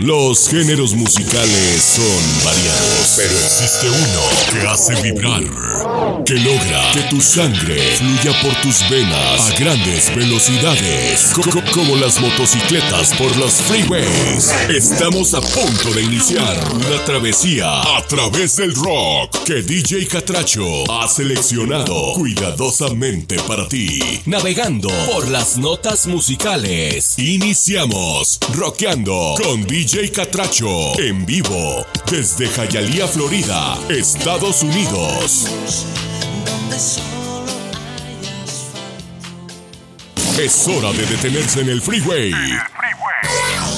Los géneros musicales son variados, pero existe uno que hace vibrar, que logra que tu sangre fluya por tus venas a grandes velocidades, co- co- como las motocicletas por los freeways. Estamos a punto de iniciar una travesía a través del rock que DJ Catracho ha seleccionado cuidadosamente para ti, navegando por las notas musicales. Iniciamos rockeando con DJ Catracho en vivo desde Hialeah, Florida, Estados Unidos. Es hora de detenerse en el freeway.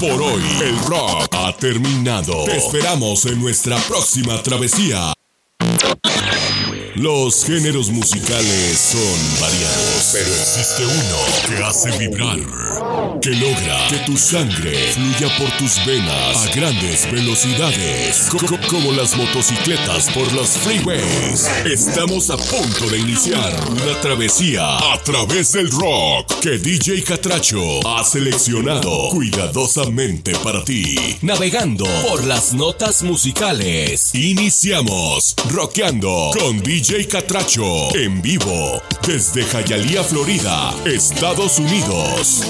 Por hoy, el rock ha terminado. Te esperamos en nuestra próxima travesía. Los géneros musicales son variados, pero existe uno que hace vibrar, que logra que tu sangre fluya por tus venas a grandes velocidades, co- co- como las motocicletas por los freeways. Estamos a punto de iniciar una travesía a través del rock que DJ Catracho ha seleccionado cuidadosamente para ti, navegando por las notas musicales. Iniciamos rockeando con DJ Catracho en vivo desde Hialeah, Florida, Estados Unidos.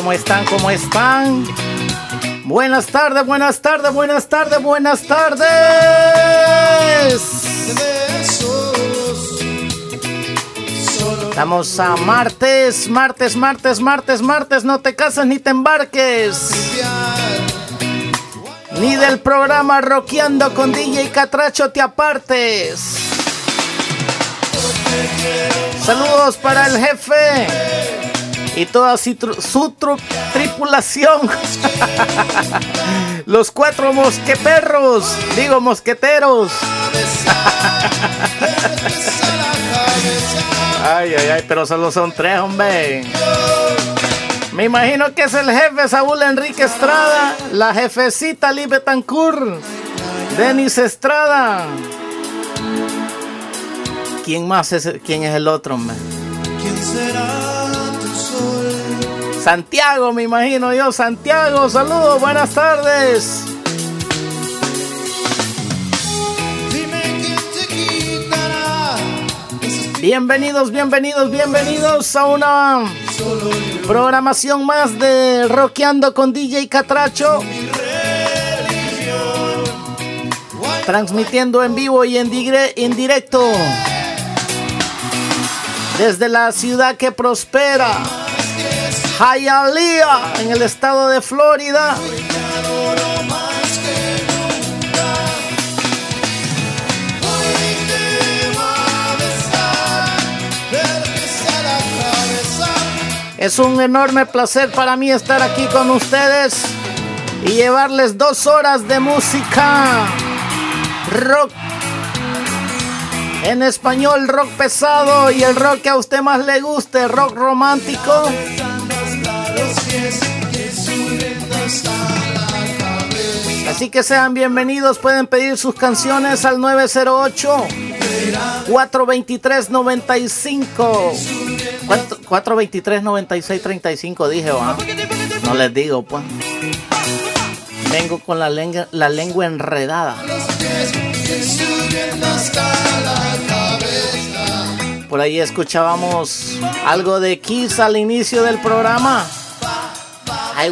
¿Cómo están? ¿Cómo están? Buenas tardes, buenas tardes, buenas tardes, buenas tardes. Estamos a martes, martes, martes, martes, martes. No te casas ni te embarques. Ni del programa Roqueando con DJ Catracho te apartes. Saludos para el jefe y toda su, tripulación. Los cuatro mosqueperros, digo mosqueteros. ay, ay, ay, pero solo son tres, hombre. Me imagino que es el jefe Saúl Enrique Estrada, la jefecita Libe Tancur, Denis Estrada. ¿Quién más es, quién es el otro, hombre? ¿Quién será? Santiago, me imagino yo. Santiago, saludos, buenas tardes. Bienvenidos, bienvenidos, bienvenidos a una programación más de Rockeando con DJ Catracho. Transmitiendo en vivo y en, en directo desde la ciudad que prospera, Hialeah, en el estado de Florida. Es un enorme placer para mí estar aquí con ustedes y llevarles dos horas de música rock en español, rock pesado y el rock que a usted más le guste, rock romántico. Así que sean bienvenidos, pueden pedir sus canciones al 908 423 95 423 96 35 dije, no les digo, pues. Vengo con la lengua, la lengua enredada. Por ahí escuchábamos algo de Kiss al inicio del programa. I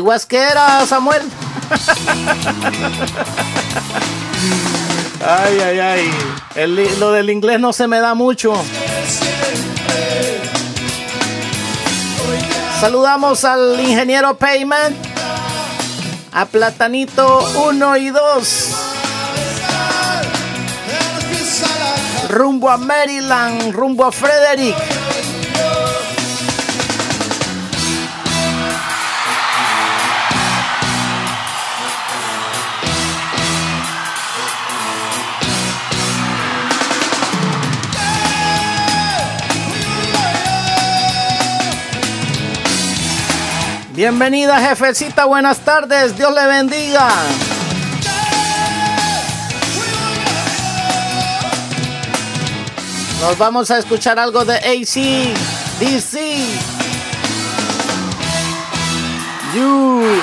was que era, Samuel. ay, ay, ay. lo del inglés no se me da mucho. Saludamos al ingeniero Payment, a Platanito 1 y 2. rumbo a Maryland, rumbo a Frederick. Bienvenida jefecita, buenas tardes, Dios le bendiga. Nos vamos a escuchar algo de AC DC. You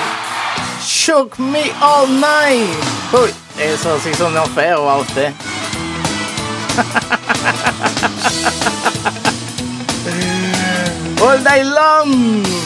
shook me all night. Uy, eso sí sonó feo a usted. all day long.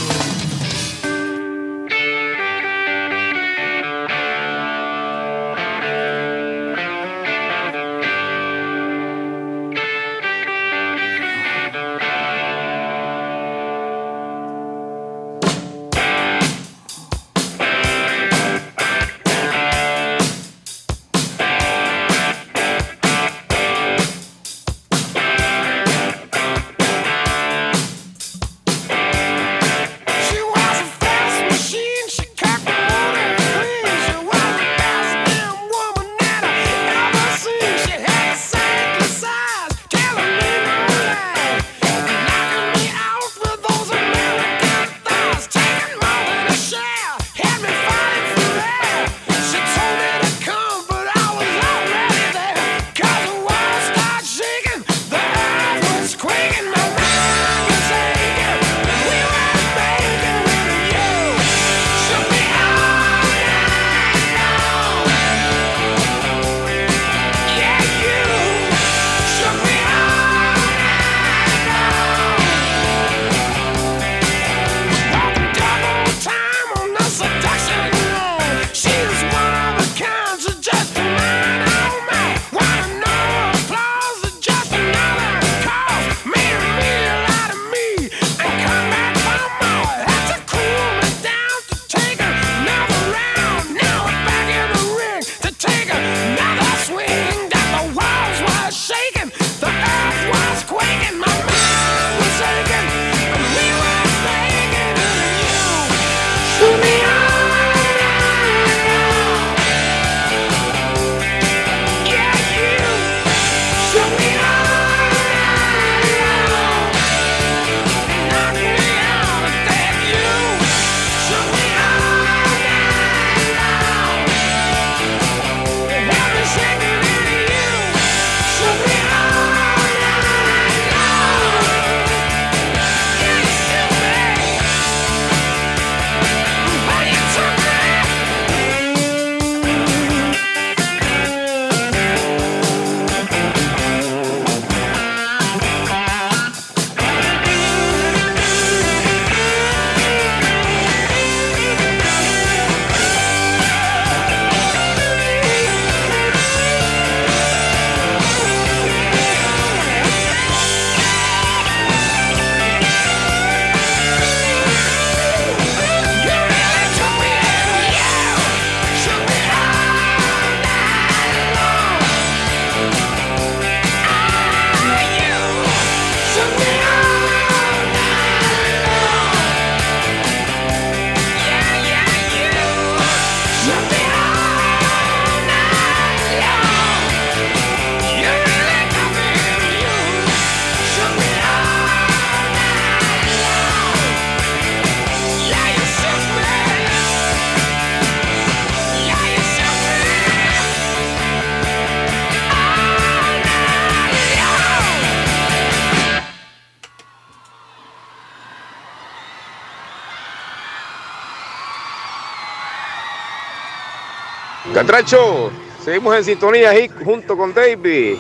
Catracho, seguimos en sintonía ahí junto con David.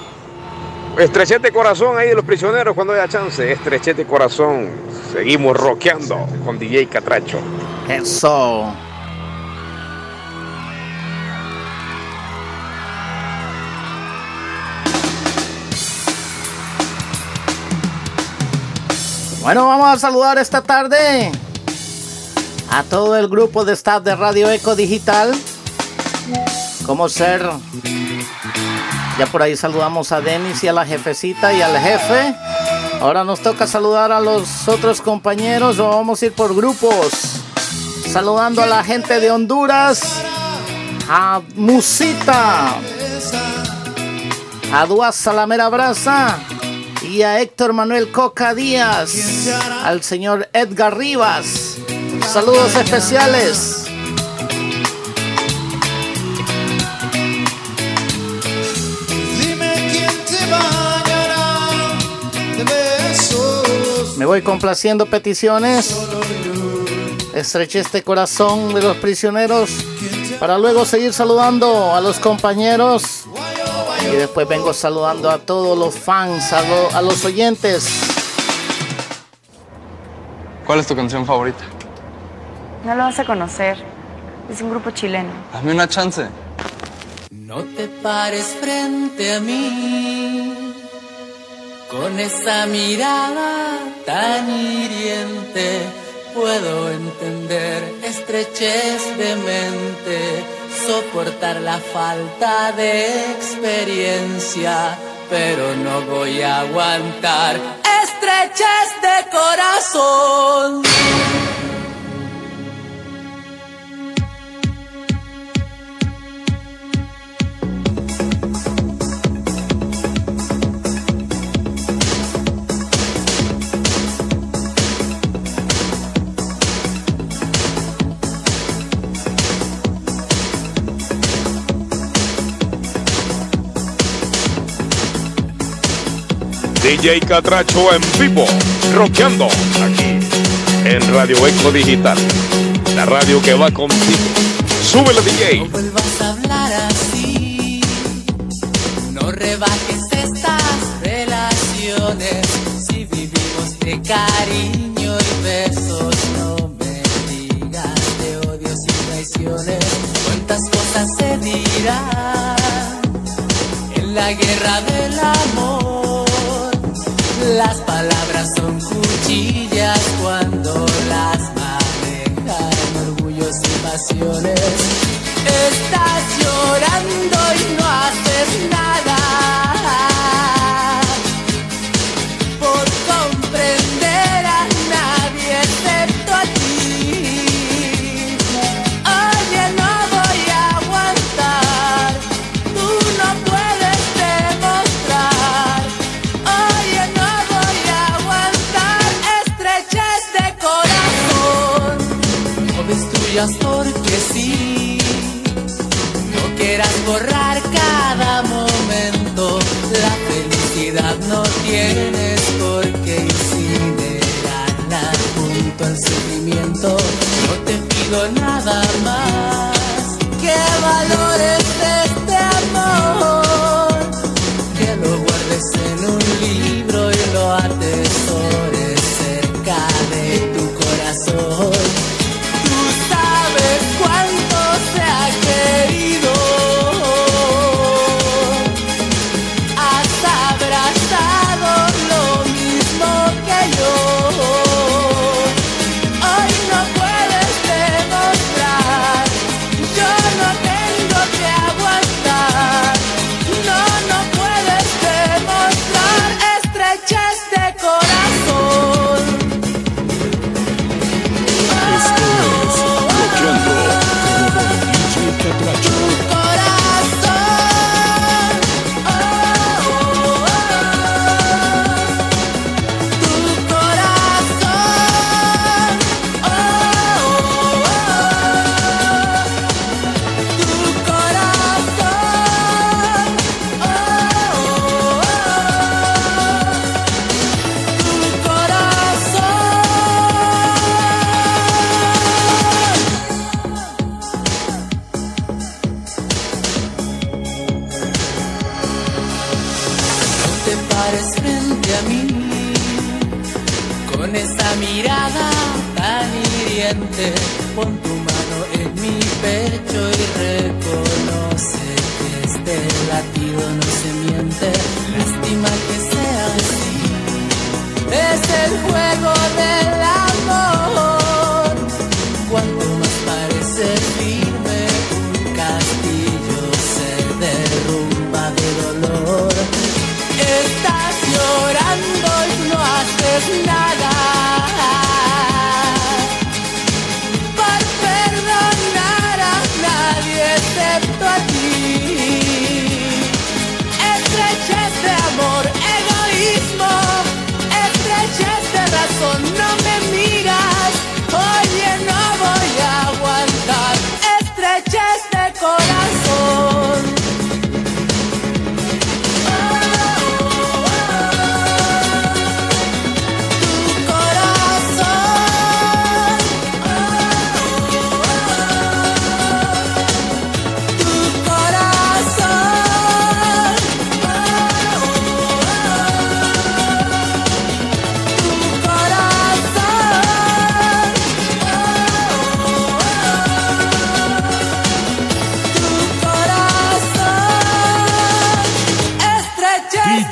Estrechete corazón ahí de los prisioneros cuando haya chance. Estrechete corazón. Seguimos rockeando con DJ Catracho. Eso. Bueno, vamos a saludar esta tarde a todo el grupo de staff de Radio Eco Digital. ¿Cómo ser? Ya por ahí saludamos a Denis y a la jefecita y al jefe. Ahora nos toca saludar a los otros compañeros o vamos a ir por grupos. Saludando a la gente de Honduras, a Musita, a Duas Salamera Braza y a Héctor Manuel Coca Díaz, al señor Edgar Rivas. Saludos especiales. Voy complaciendo peticiones. Estreché este corazón de los prisioneros para luego seguir saludando a los compañeros y después vengo saludando a todos los fans, a, lo- a los oyentes. ¿Cuál es tu canción favorita? No lo vas a conocer. Es un grupo chileno. Dame una chance. No te pares frente a mí con esa mirada tan hiriente. Puedo entender estrechez de mente, soportar la falta de experiencia, pero no voy a aguantar estrechez de corazón. DJ Catracho en vivo, rockeando aquí en Radio Eco Digital. La radio que va contigo. Súbele DJ. No vuelvas a hablar así. No rebajes estas relaciones. Si vivimos de cariño y besos, no me digas de odios y traiciones. Cuántas cosas se dirán en la guerra del amor. Las palabras son cuchillas cuando las manejan orgullos y pasiones. Estás llorando y no haces nada porque sí. No quieras borrar cada momento. La felicidad no tienes por qué incinerarla junto al sufrimiento. No te pido nada más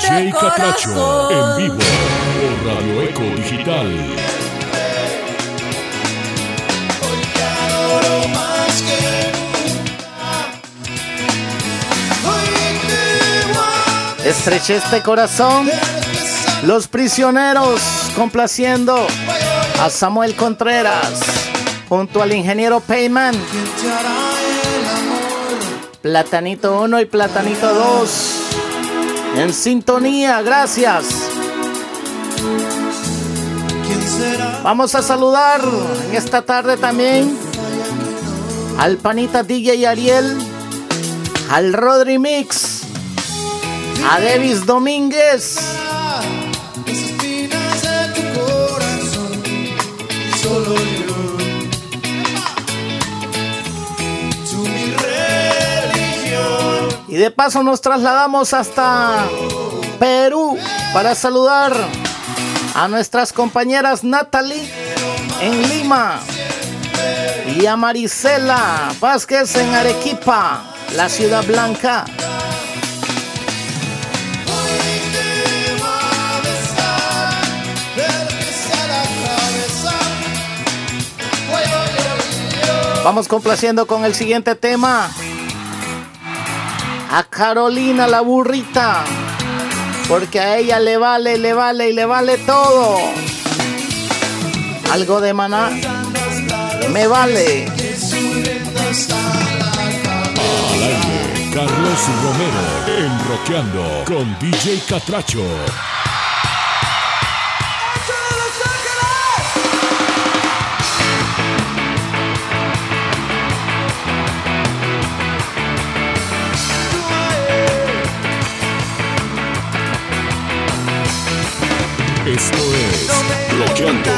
DJ Catracho en vivo por Radio Eco Digital. Estreche este corazón. Los prisioneros complaciendo a Samuel Contreras junto al ingeniero Payman. Platanito 1 y Platanito 2. En sintonía, gracias. Vamos a saludar en esta tarde también al panita DJ Ariel, al Rodri Mix, a Davis Domínguez. Y de paso nos trasladamos hasta Perú para saludar a nuestras compañeras Natalie en Lima y a Marisela Vázquez en Arequipa, la ciudad blanca. Vamos complaciendo con el siguiente tema. A Carolina la burrita. Porque a ella le vale, le vale y le vale todo. Algo de maná. Me vale. Al aire, Carlos Romero en Rockeando con DJ Catracho. Esto es Rockeando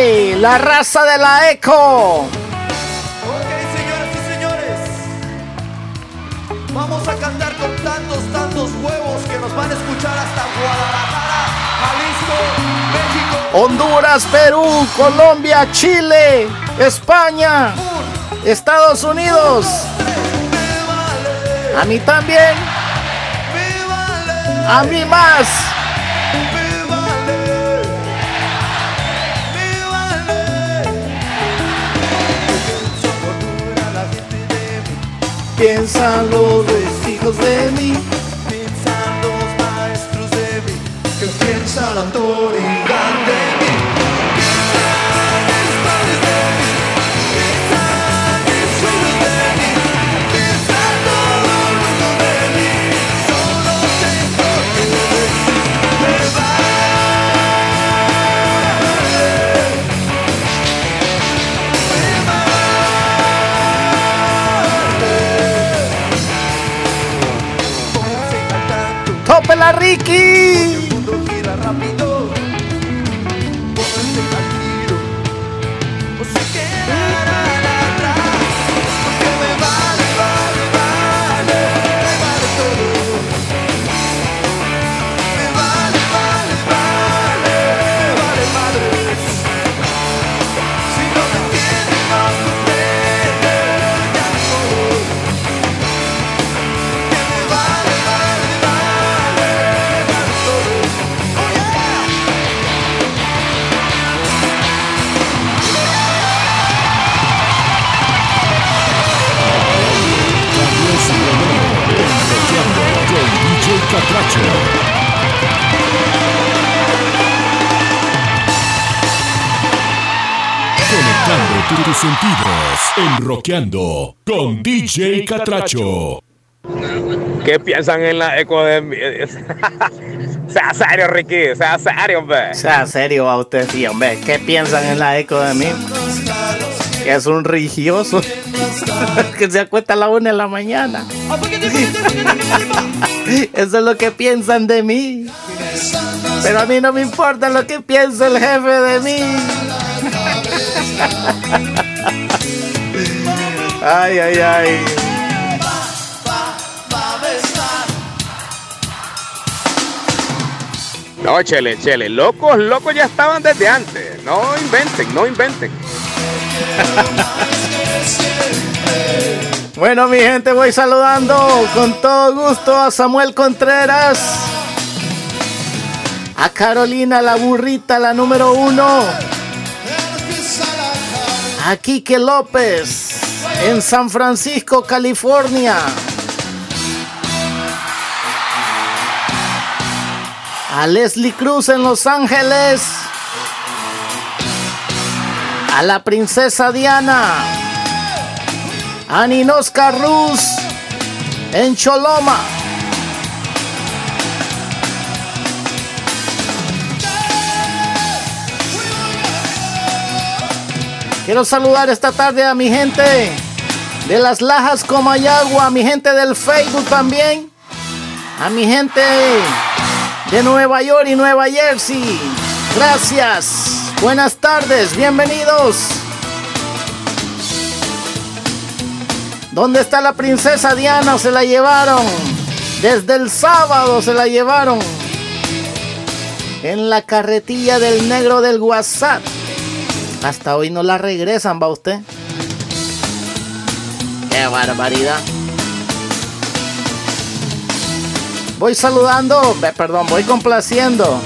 la raza de la eco? Ok, señoras y señores. Vamos a cantar con tantos, tantos huevos que nos van a escuchar hasta Guadalajara, Jalisco, México. Honduras, Perú, Colombia, Chile, España, Estados Unidos. Vale, A mí también. vale, A mí más. Piensan los hijos de mí. piensan los maestros de mí, que piensa la Catracho. Conectando tu- tus sentidos. Enroqueando con DJ Catracho. ¿Qué piensan en la eco de mí? sea serio, Ricky, sea serio, hombre. Sea serio a usted, sí, hombre. ¿Qué piensan en la eco de mí? Que es un religioso. que se acuesta a la una de la mañana. Eso es lo que piensan de mí. Pero a mí no me importa lo que piensa el jefe de mí. Ay, ay, ay. No, chele, chele. Locos, locos ya estaban desde antes. No inventen, no inventen. Bueno, mi gente, voy saludando con todo gusto a Samuel Contreras, a Carolina la burrita, la número uno, a Quique López en San Francisco, California, a Leslie Cruz en Los Ángeles, a la princesa Diana. A Ninosca Ruz en Choloma. Quiero saludar esta tarde a mi gente de las Lajas Comayagua, a mi gente del Facebook también, a mi gente de Nueva York y Nueva Jersey. Gracias. Buenas tardes, bienvenidos. ¿Dónde está la princesa Diana? Se la llevaron. Desde el sábado se la llevaron. En la carretilla del negro del WhatsApp. Hasta hoy no la regresan, va usted. Qué barbaridad. Voy saludando, perdón, voy complaciendo.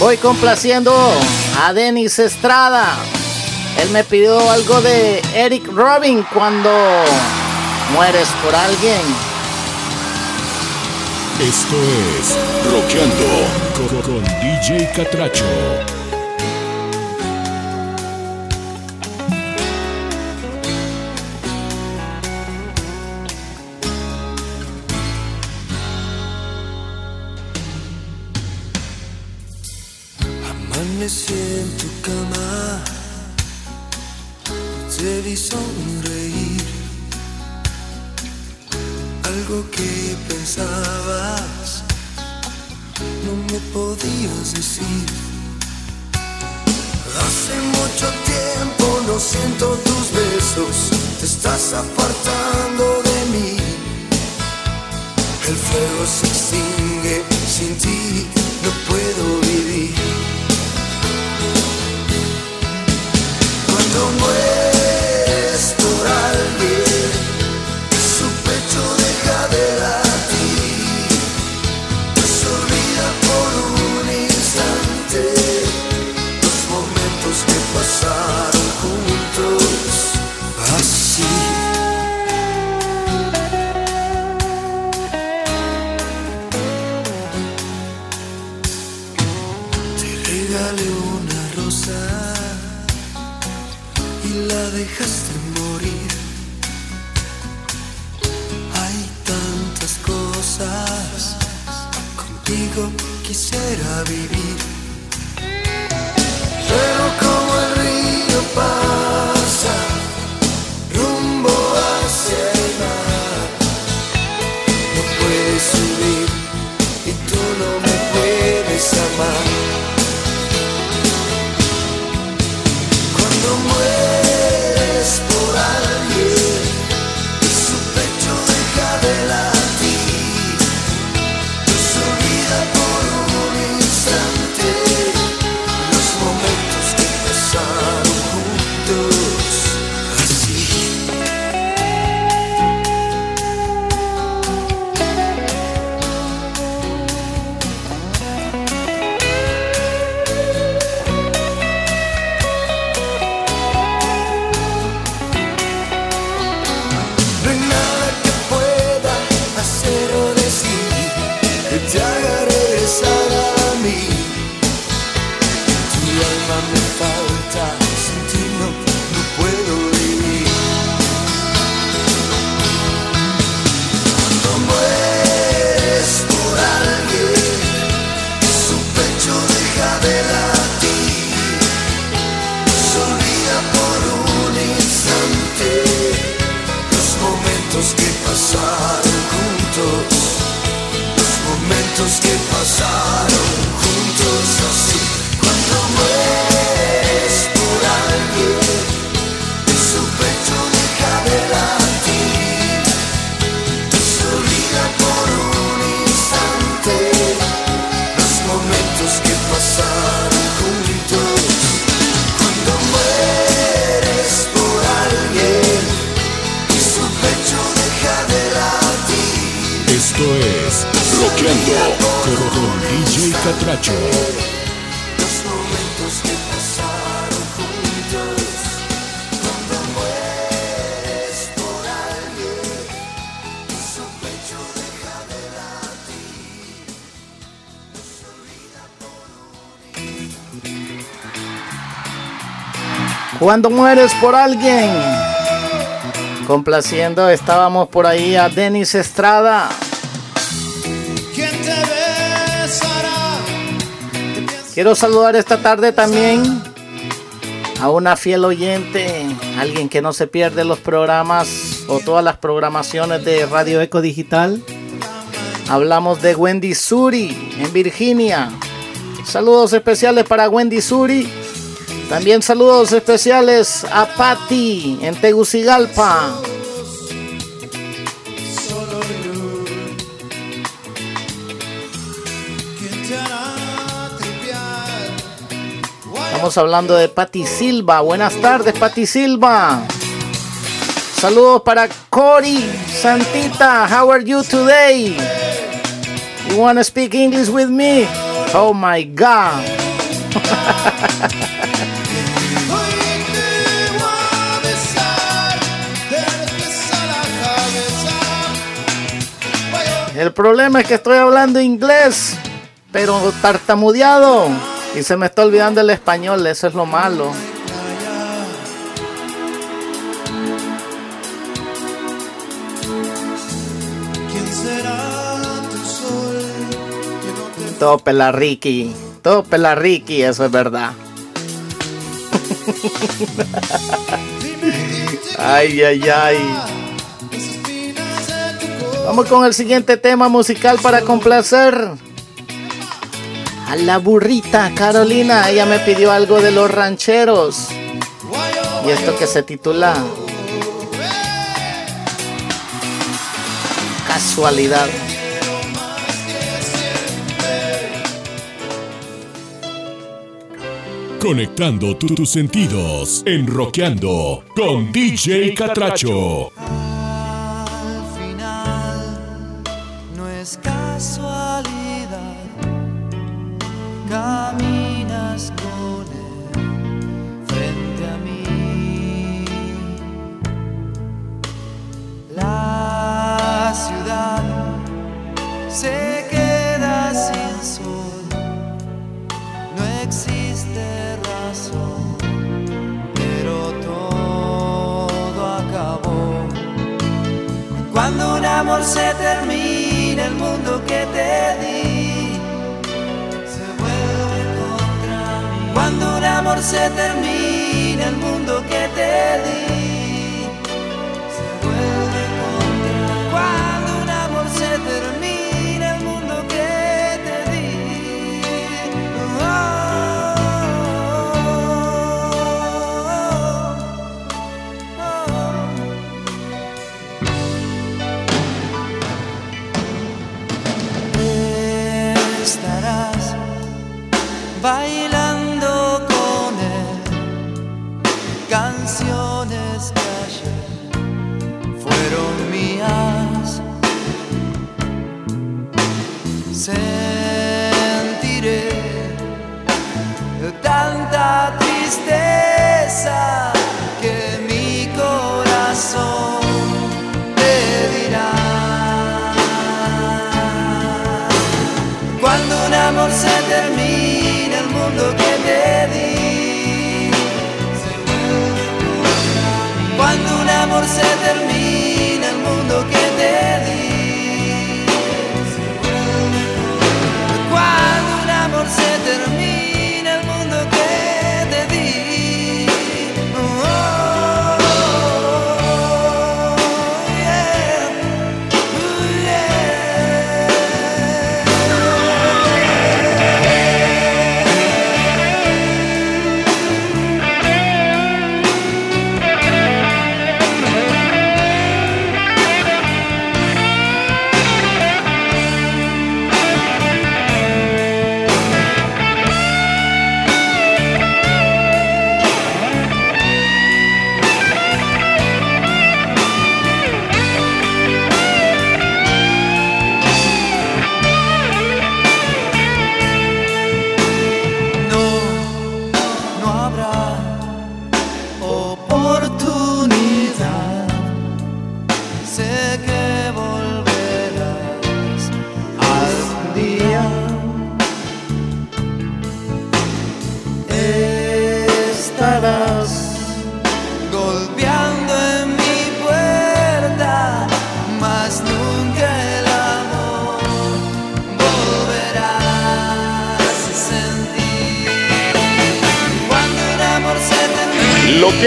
Voy complaciendo a Denis Estrada. Él me pidió algo de Eric Robin cuando mueres por alguien. Esto es Rockeando con, con DJ Catracho. Amanecí en tu cama, te vi sonreír. Algo que pensabas, no me podías decir. Hace mucho tiempo no siento tus besos, te estás apartando de mí. El fuego se extingue sin ti, no puedo vivir. Cuando mueres Cuando mueres por alguien. Complaciendo, estábamos por ahí a Denis Estrada. Quiero saludar esta tarde también a una fiel oyente, alguien que no se pierde los programas o todas las programaciones de Radio Eco Digital. Hablamos de Wendy Suri en Virginia. Saludos especiales para Wendy Suri. También saludos especiales a Patty en Tegucigalpa. Estamos hablando de Patti Silva. Buenas tardes, Patti Silva. Saludos para Cory Santita. How are you today? You want to speak English with me? Oh my God. El problema es que estoy hablando inglés, pero tartamudeado. Y se me está olvidando el español, eso es lo malo. ¿Quién será tu sol que no te Todo pela Ricky, todo pela Ricky, eso es verdad. Ay, ay, ay. Vamos con el siguiente tema musical para complacer. A la burrita Carolina, ella me pidió algo de los rancheros. Y esto que se titula Casualidad. Conectando tu- tus sentidos, enroqueando con DJ Catracho. Amor se termina, el mundo que te di se vuelve contra mí. Cuando un amor se termina, el mundo que te di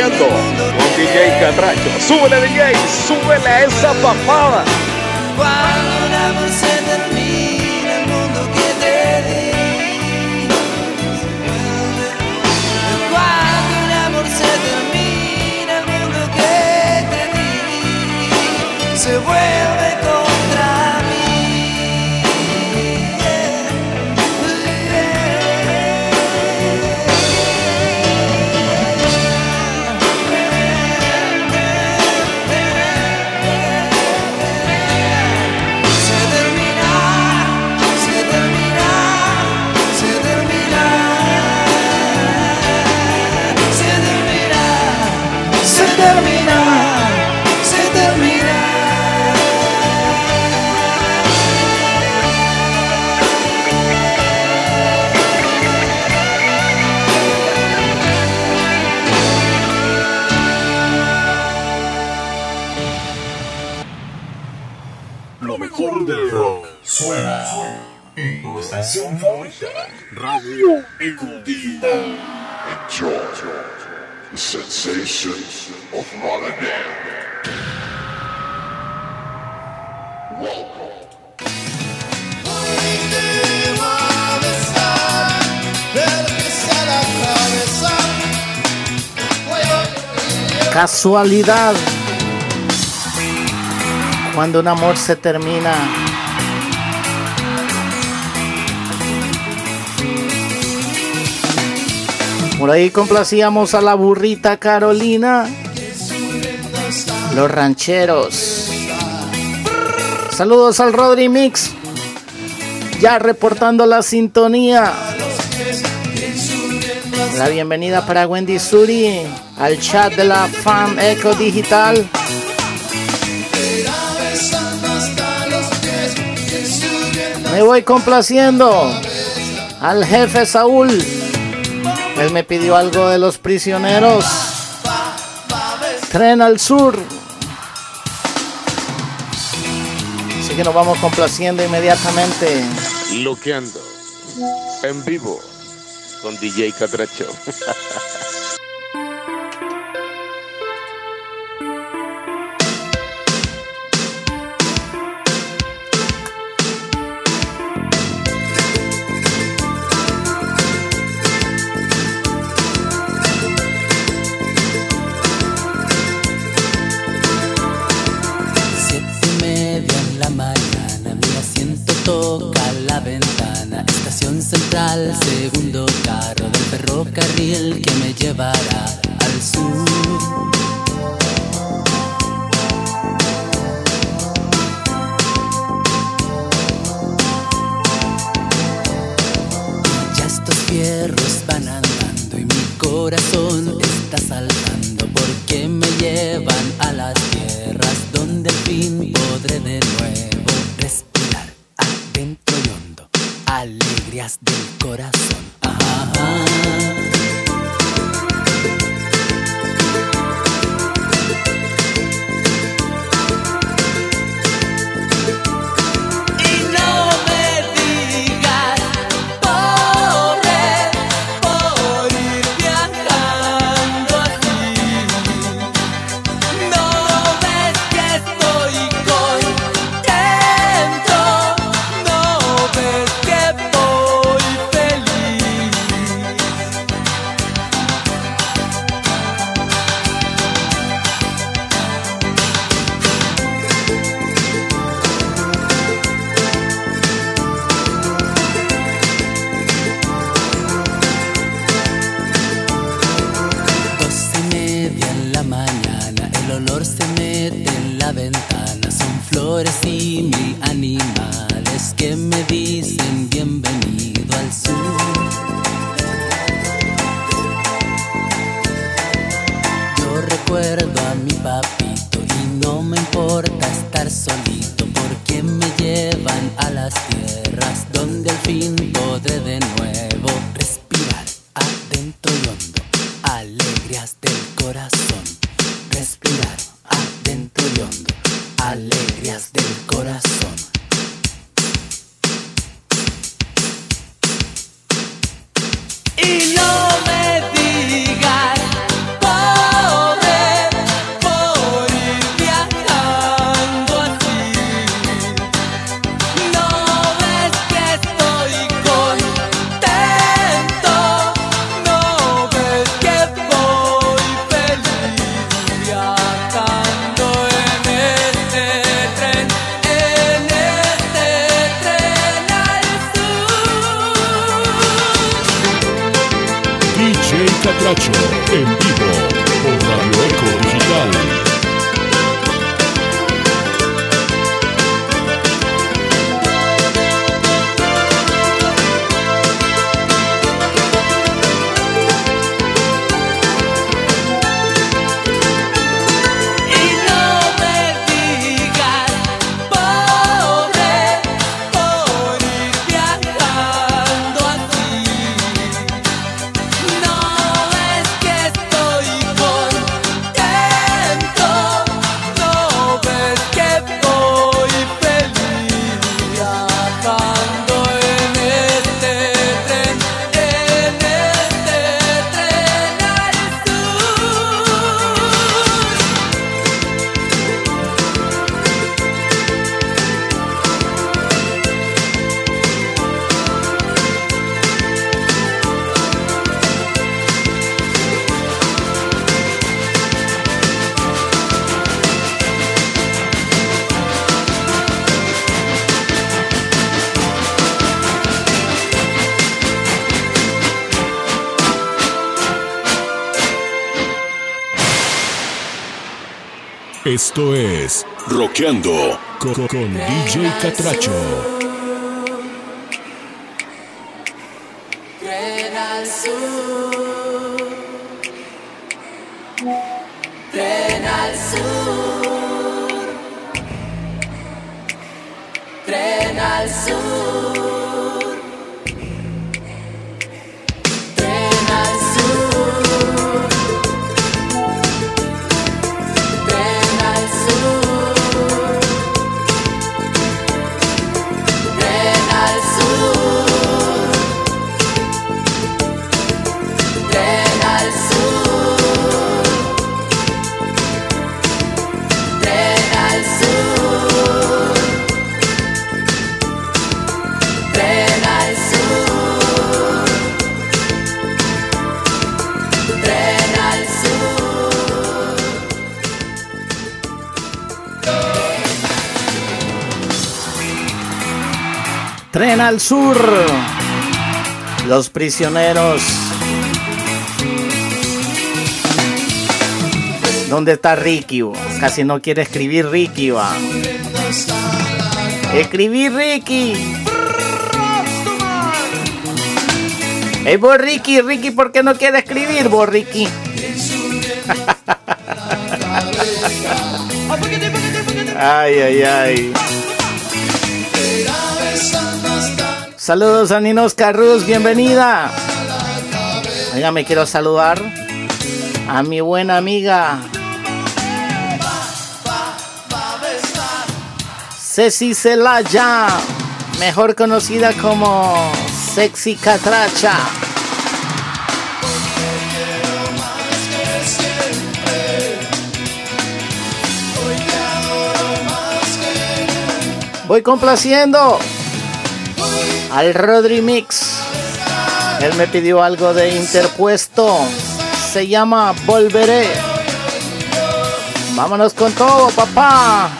Loqueando con DJ Catracho. Súbele DJ, súbele a esa papada. Cuando un amor se termina, el mundo que te di Cuando un amor se termina, el mundo que te di se vuelve Indeed, enjoy the sensation of Rotterdam. Welcome. Casualidad. Cuando un amor se termina Por ahí complacíamos a la burrita Carolina. Los rancheros. Saludos al Rodri Mix. Ya reportando la sintonía. La bienvenida para Wendy Suri al chat de la Fam Eco Digital. Me voy complaciendo al jefe Saúl. Él me pidió algo de los prisioneros. Tren al sur. Así que nos vamos complaciendo inmediatamente. Loqueando. En vivo. Con DJ Catracho. Catracho en vivo. Esto es Roqueando con, con DJ Catracho. Al sur. Los prisioneros. ¿Dónde está Ricky? Casi no quiere escribir Ricky. Escribí Ricky. Ey, vos Ricky, Ricky, ¿por qué no quiere escribir vos Ricky? Ay, ay, ay. Saludos a Ninos Carrus, bienvenida. Oiga, me quiero saludar a mi buena amiga Ceci Celaya, mejor conocida como Sexy Catracha. Voy complaciendo al Rodri Mix. Él me pidió algo de interpuesto. Se llama Volveré. Vámonos con todo, papá.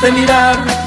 de mirarte.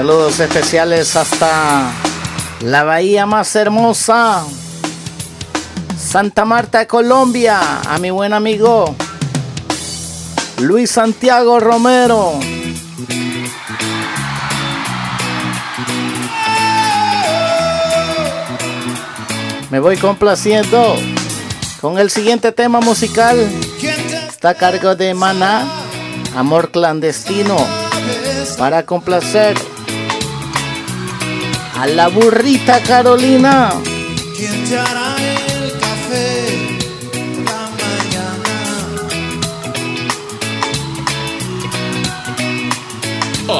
Saludos especiales hasta la bahía más hermosa, Santa Marta, Colombia, a mi buen amigo Luis Santiago Romero. Me voy complaciendo con el siguiente tema musical. Está a cargo de Maná, Amor Clandestino, para complacer a la burrita Carolina. ¿Quién te hará el café la mañana?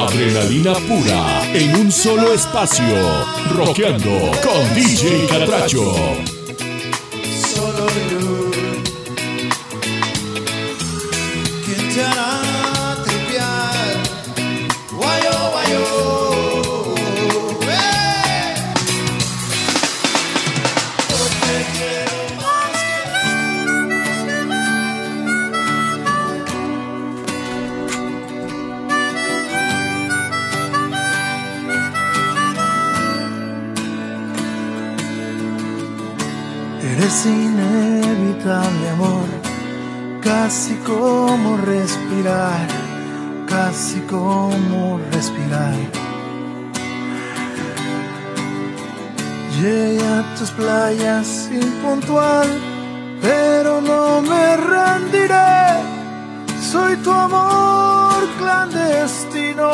Adrenalina pura en un solo espacio, rockeando con DJ Catracho. Solo tus playas impuntual, pero no me rendiré. Soy tu amor clandestino,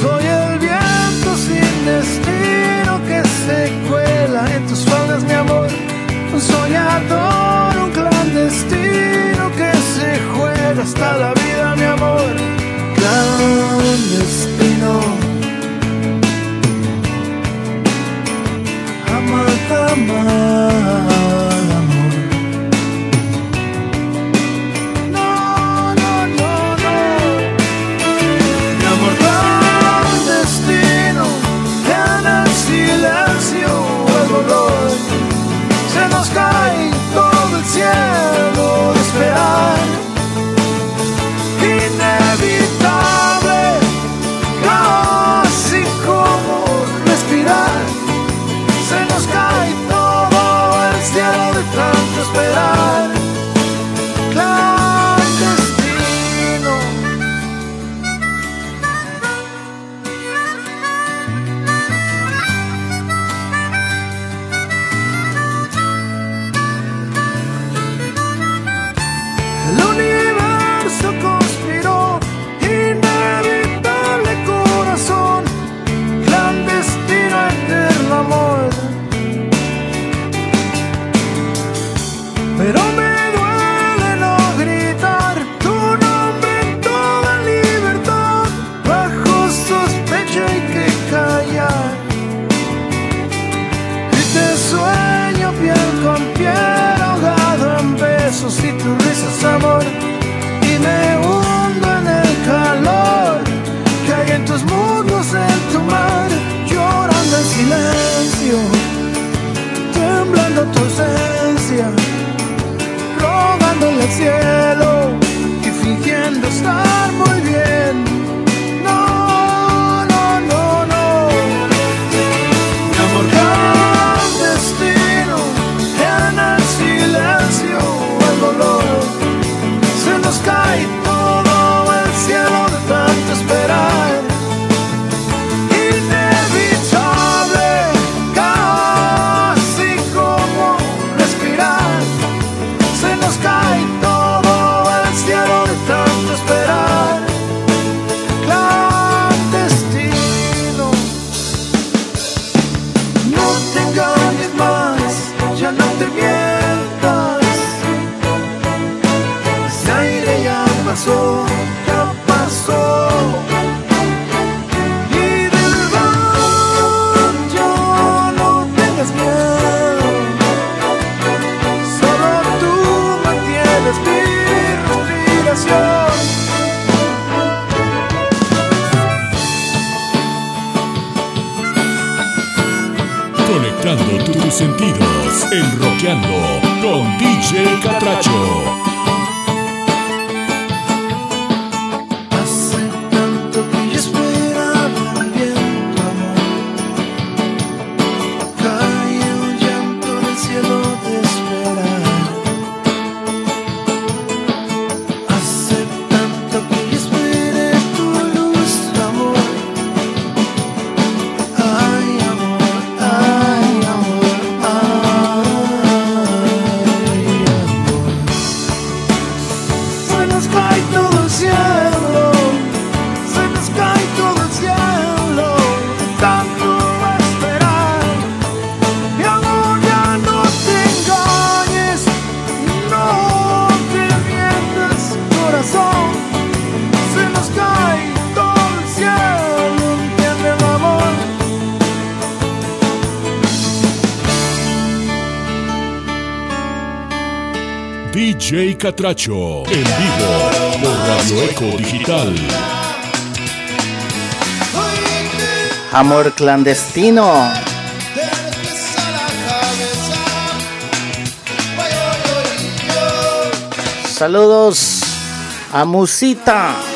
soy el viento sin destino que se cuela en tus faldas, mi amor. Un soñador, un clandestino que se juega hasta la vida, mi amor. Clandestino. amar. Catracho, en vivo por Radio Eco Digital. Amor clandestino. Saludos a Musita.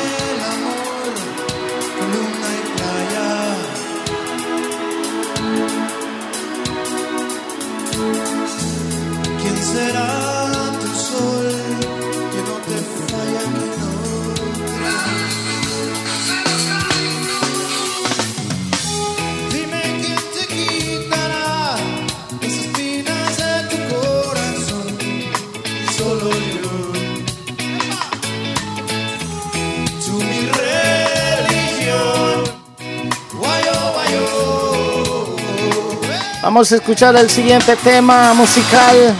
Vamos a escuchar el siguiente tema musical.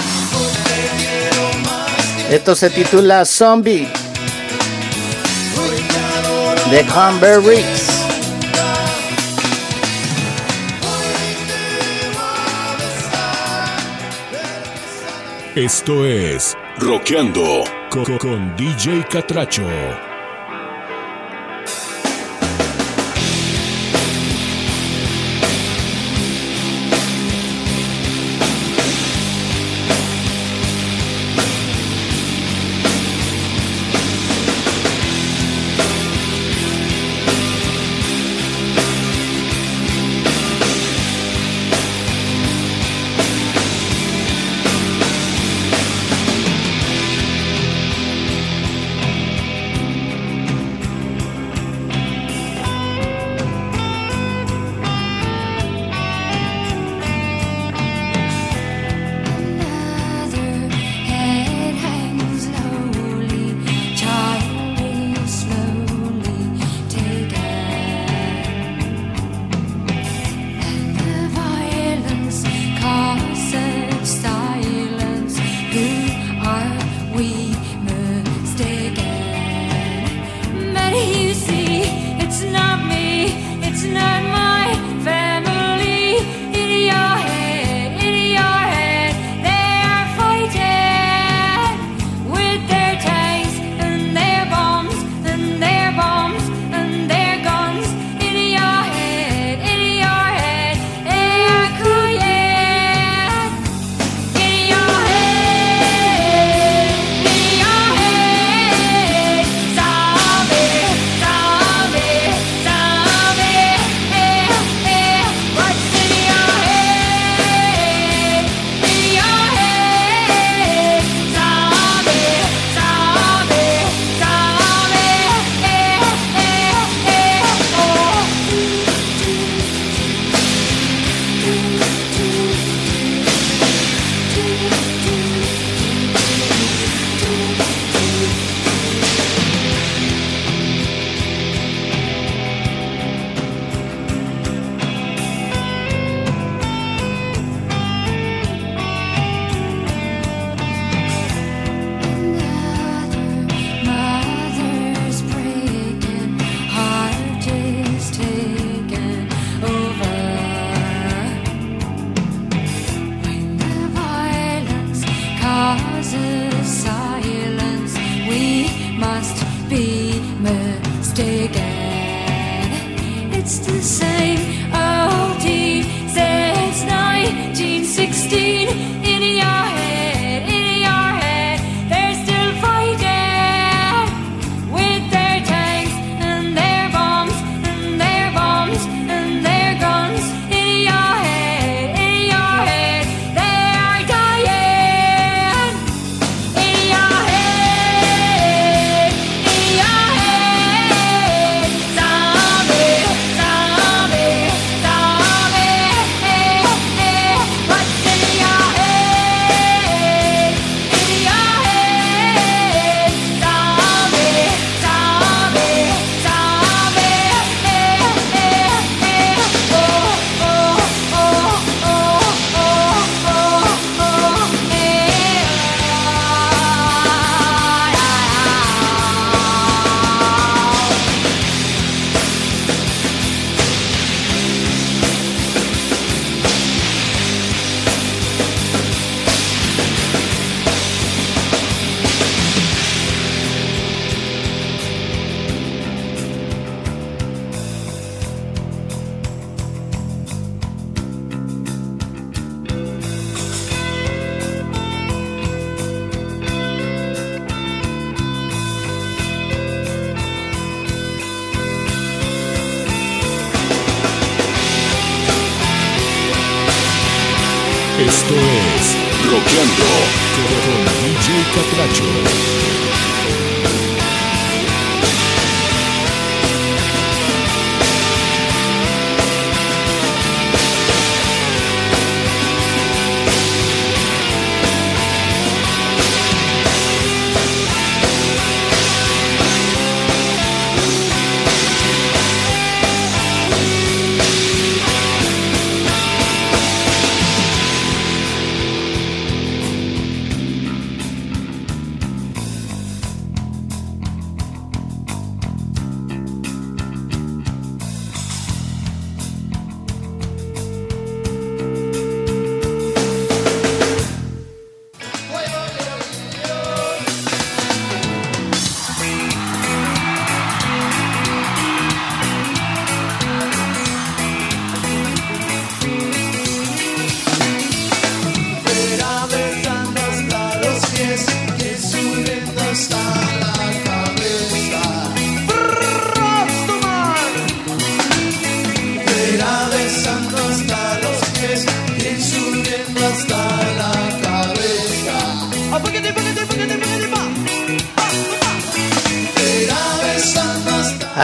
Esto se titula Zombie de Humber Riggs. Esto es Rockeando con DJ Catracho.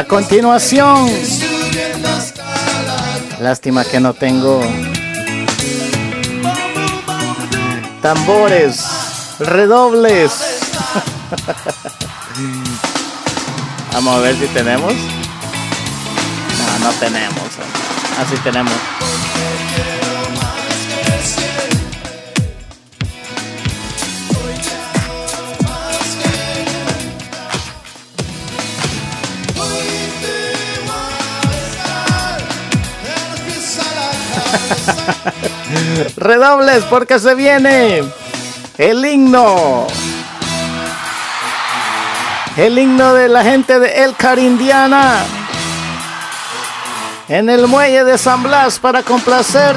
Continuación, lástima que no tengo tambores, redobles. Vamos a ver si tenemos. No, no tenemos. Así tenemos. Redobles porque se viene el himno. El himno de la gente de El Carindiana. En el muelle de San Blas para complacer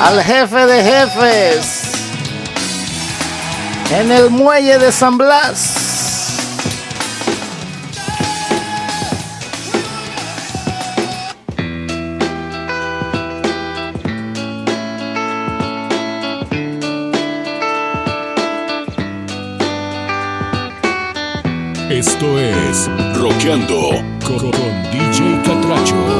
al jefe de jefes. En el muelle de San Blas. Esto es Roqueando con, con DJ Catracho.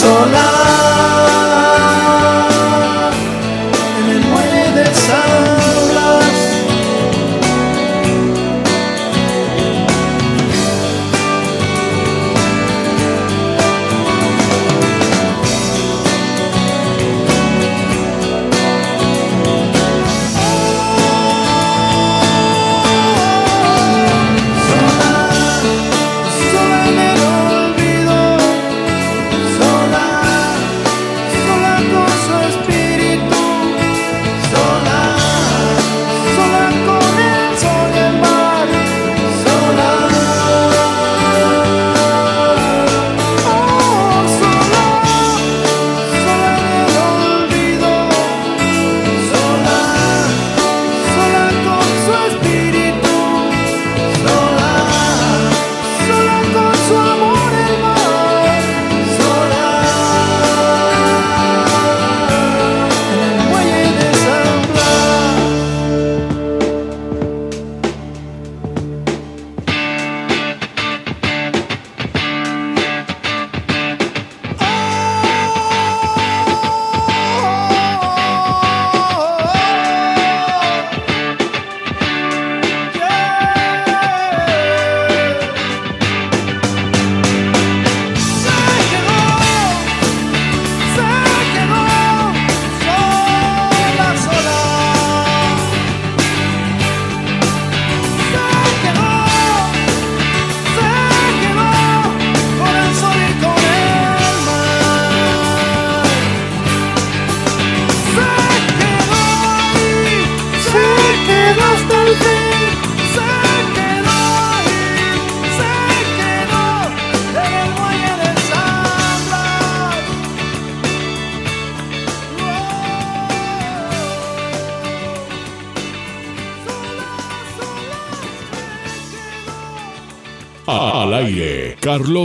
sola.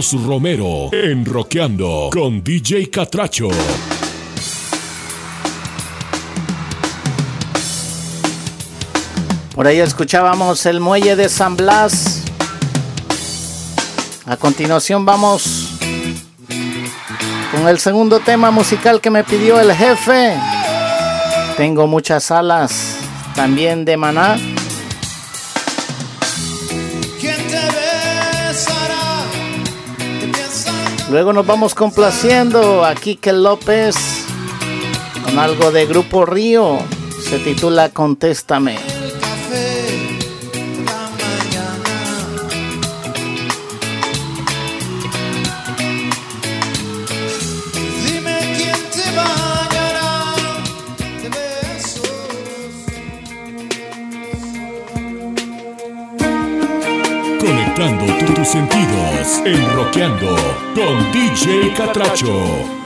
Romero en Roqueando con DJ Catracho. Por ahí escuchábamos el muelle de San Blas. A continuación vamos con el segundo tema musical que me pidió el jefe. Tengo muchas alas también de maná. Luego nos vamos complaciendo a Kike López con algo de Grupo Río. Se titula Contéstame. Rockeando con DJ Catracho.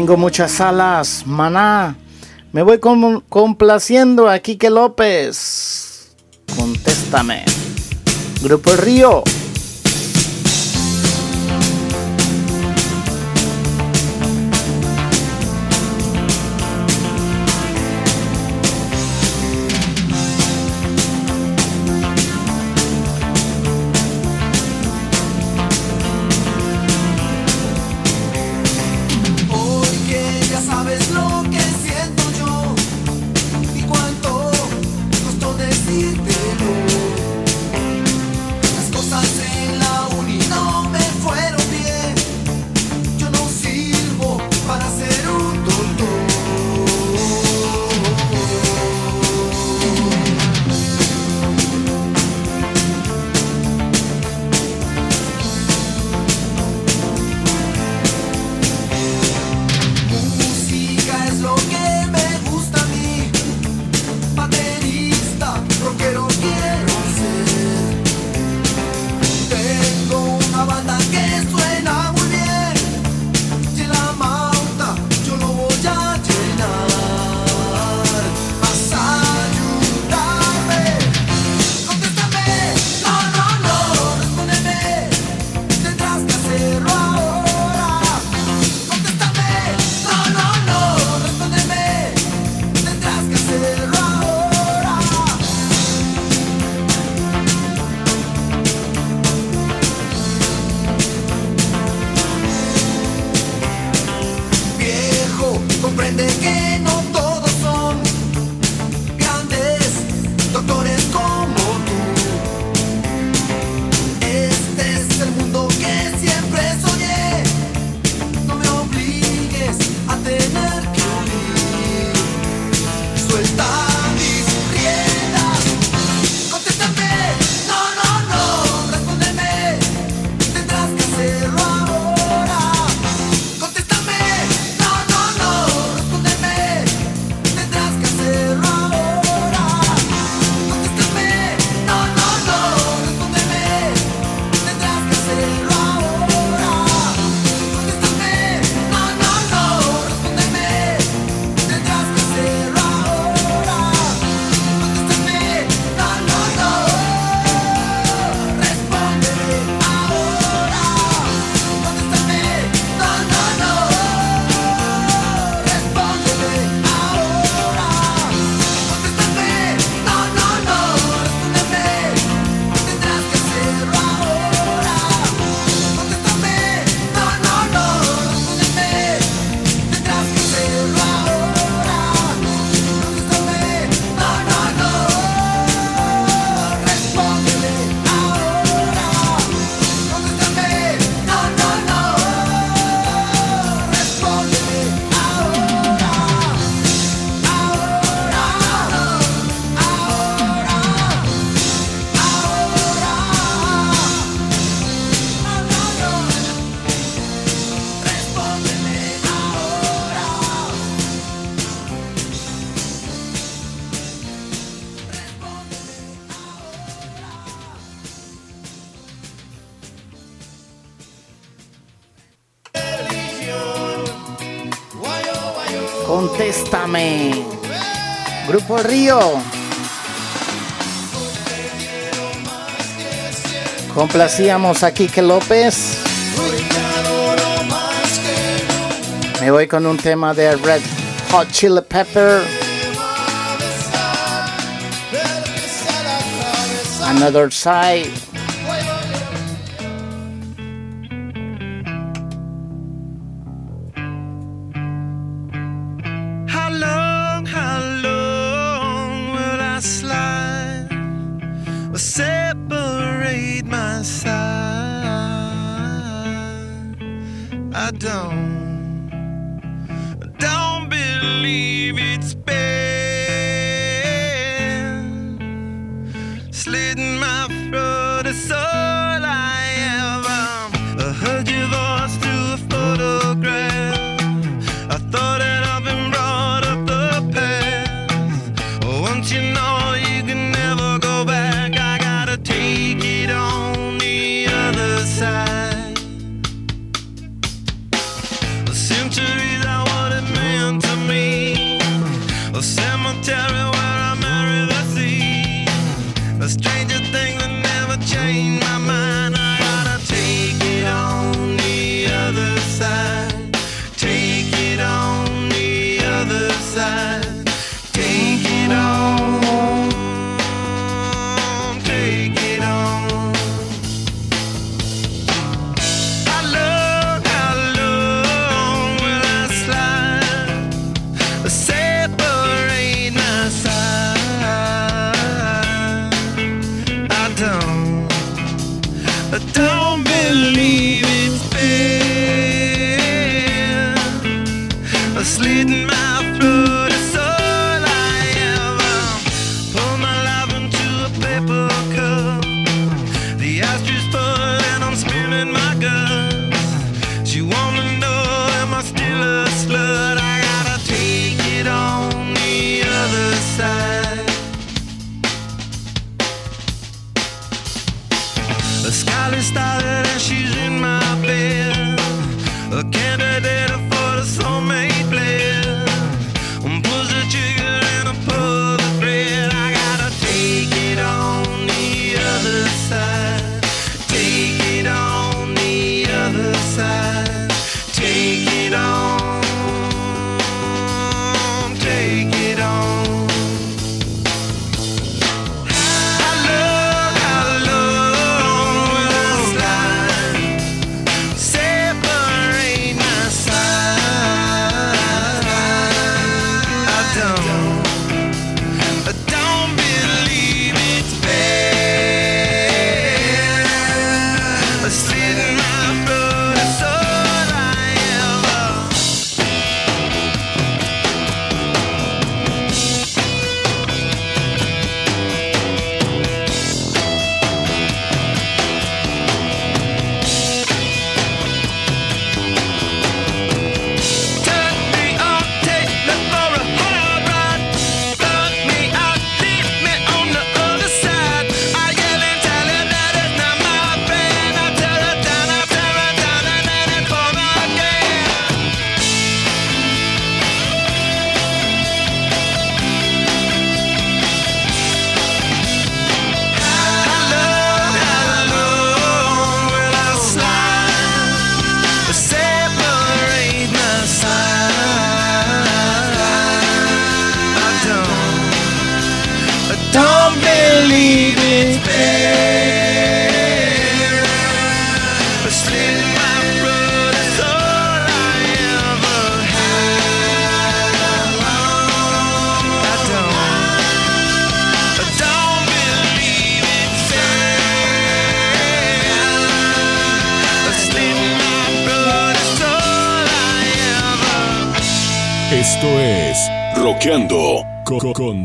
Tengo muchas alas, maná. Me voy complaciendo a Quique López. Contéstame. Grupo Río. Del Río. Complacíamos a Quique López. Me voy con un tema de Red Hot Chili Pepper. Another Side.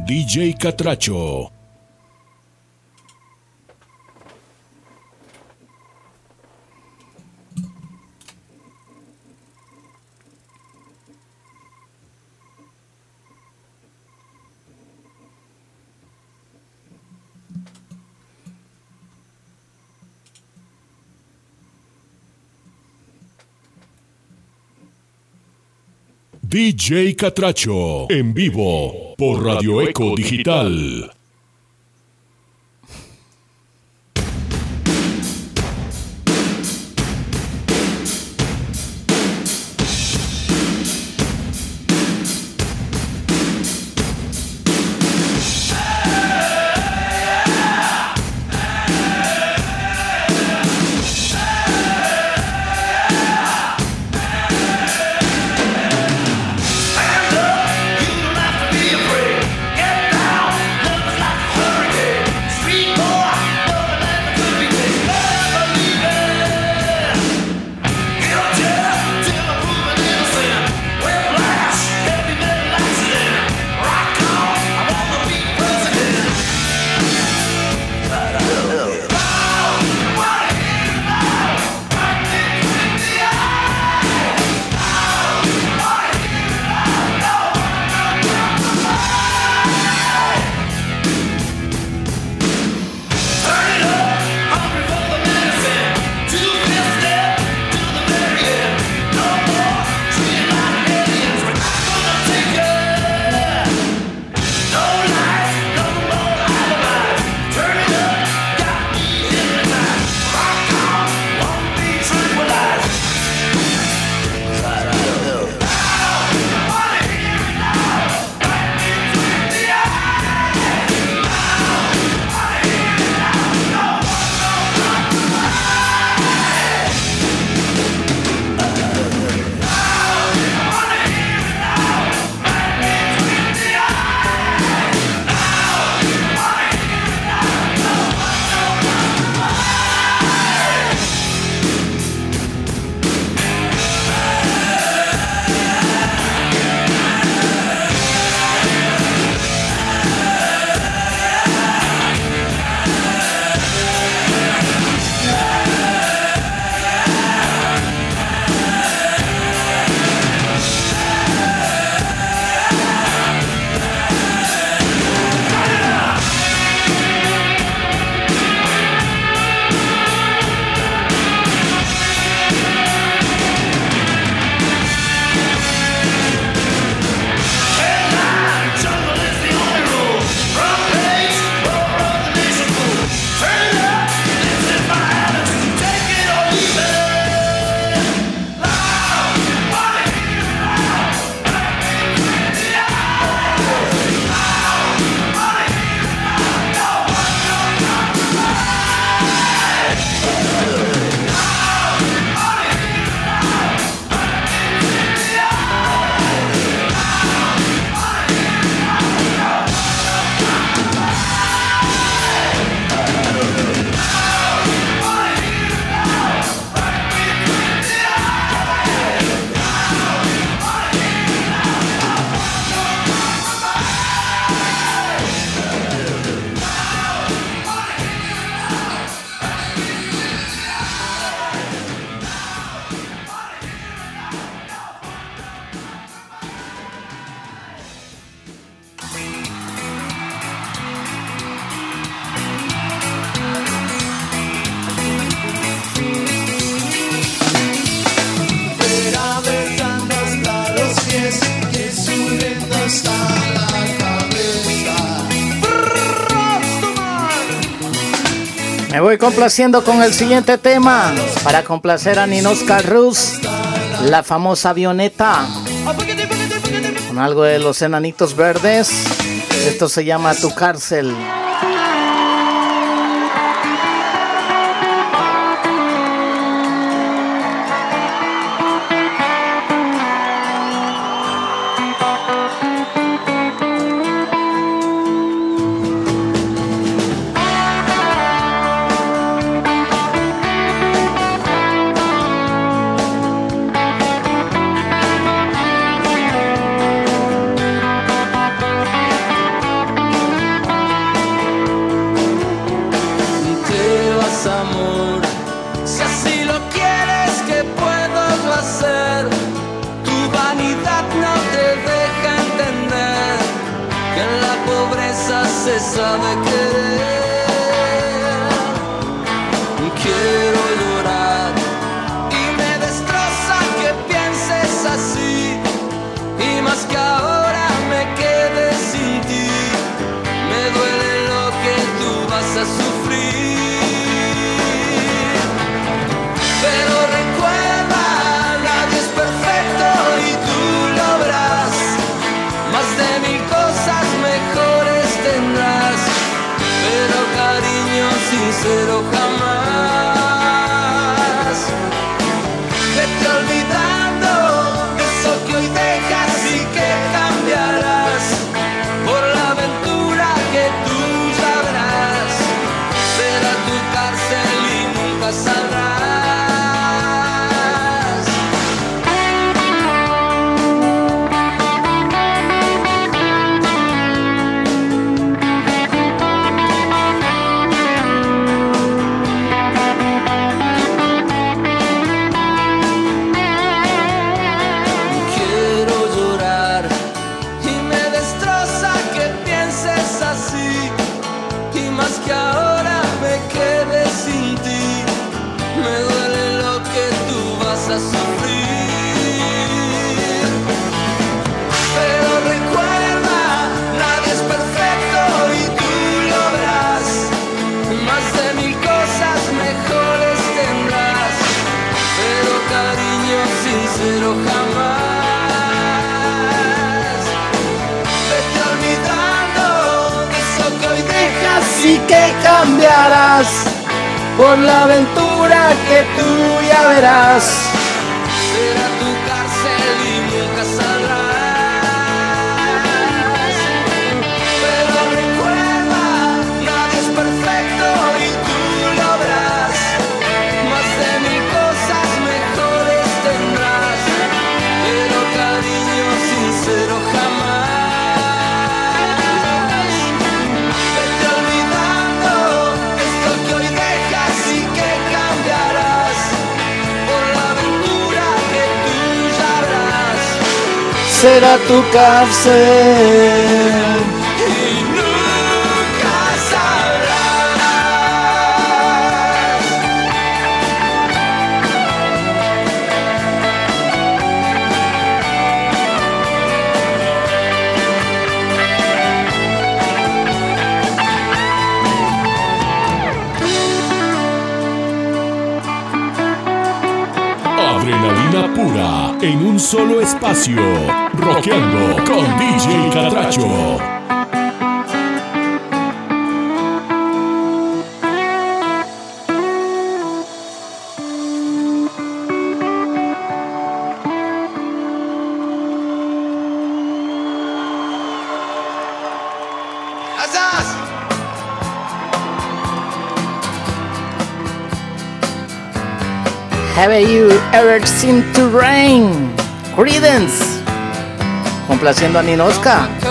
DJ Catracho. DJ Catracho, en vivo por Radio Eco Digital. voy complaciendo con el siguiente tema para complacer a Ninosca Rus, la famosa avioneta. Con algo de los enanitos verdes. Esto se llama Tu cárcel. tu. Y nunca. Adrenalina pura en un solo espacio. Have You Ever Seen to Rain? Credence. Complaciendo a Ninoska.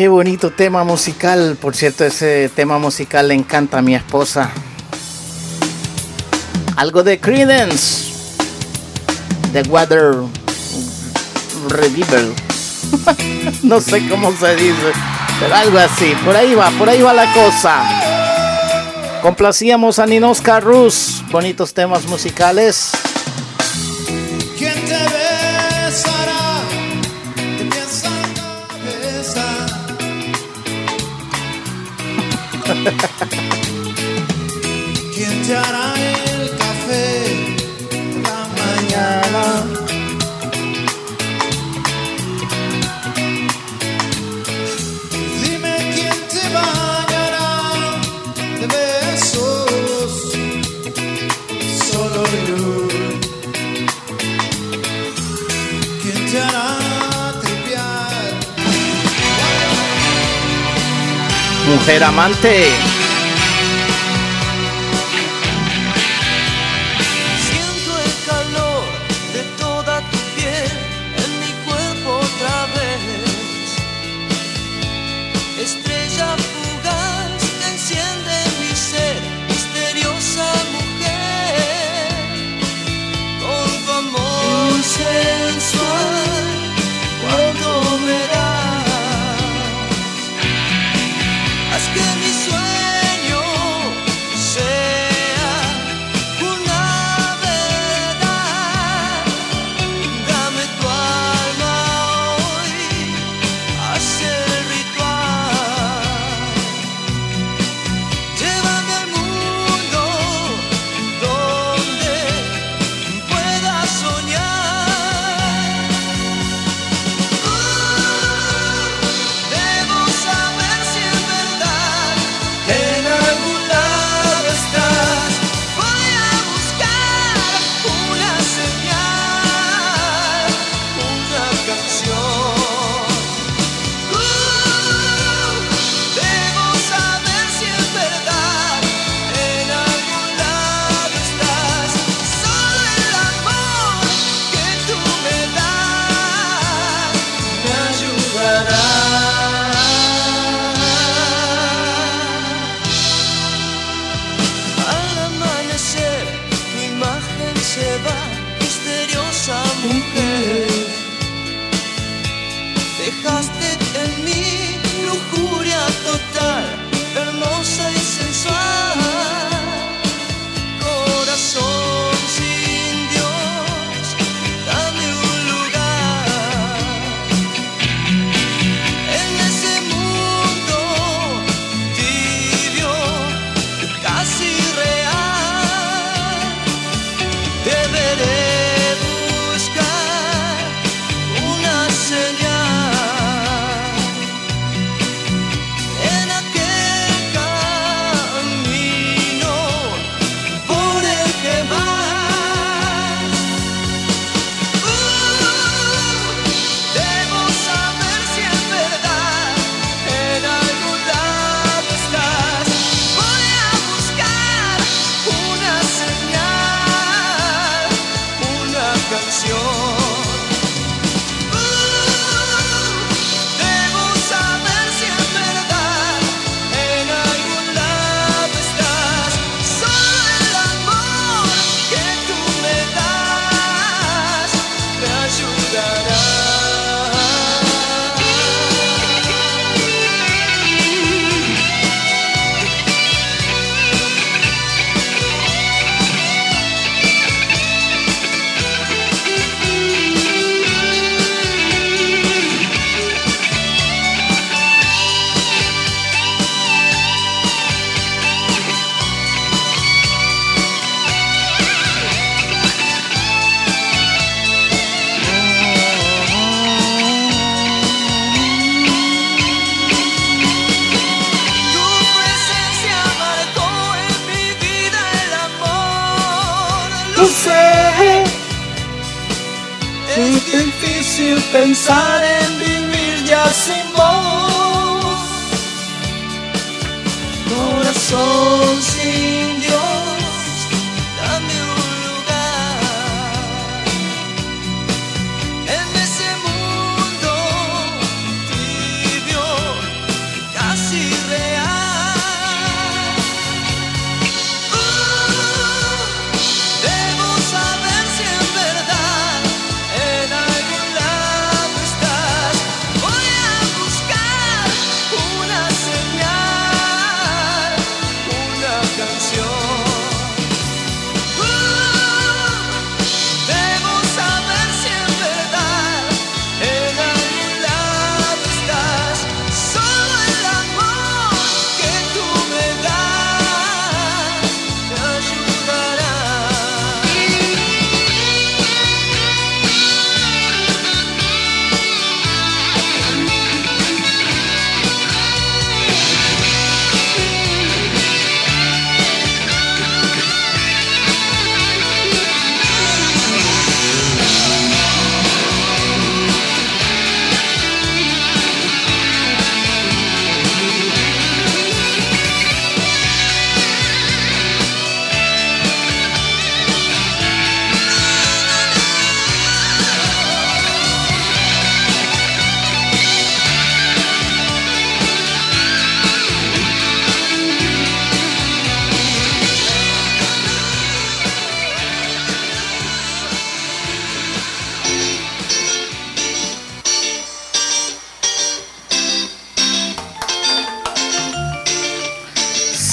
Qué bonito tema musical. Por cierto, ese tema musical le encanta a mi esposa. Algo de Credence. The Water Revival. no sé cómo se dice. Pero algo así. Por ahí va, por ahí va la cosa. Complacíamos a Ninoska Rus. Bonitos temas musicales. amante.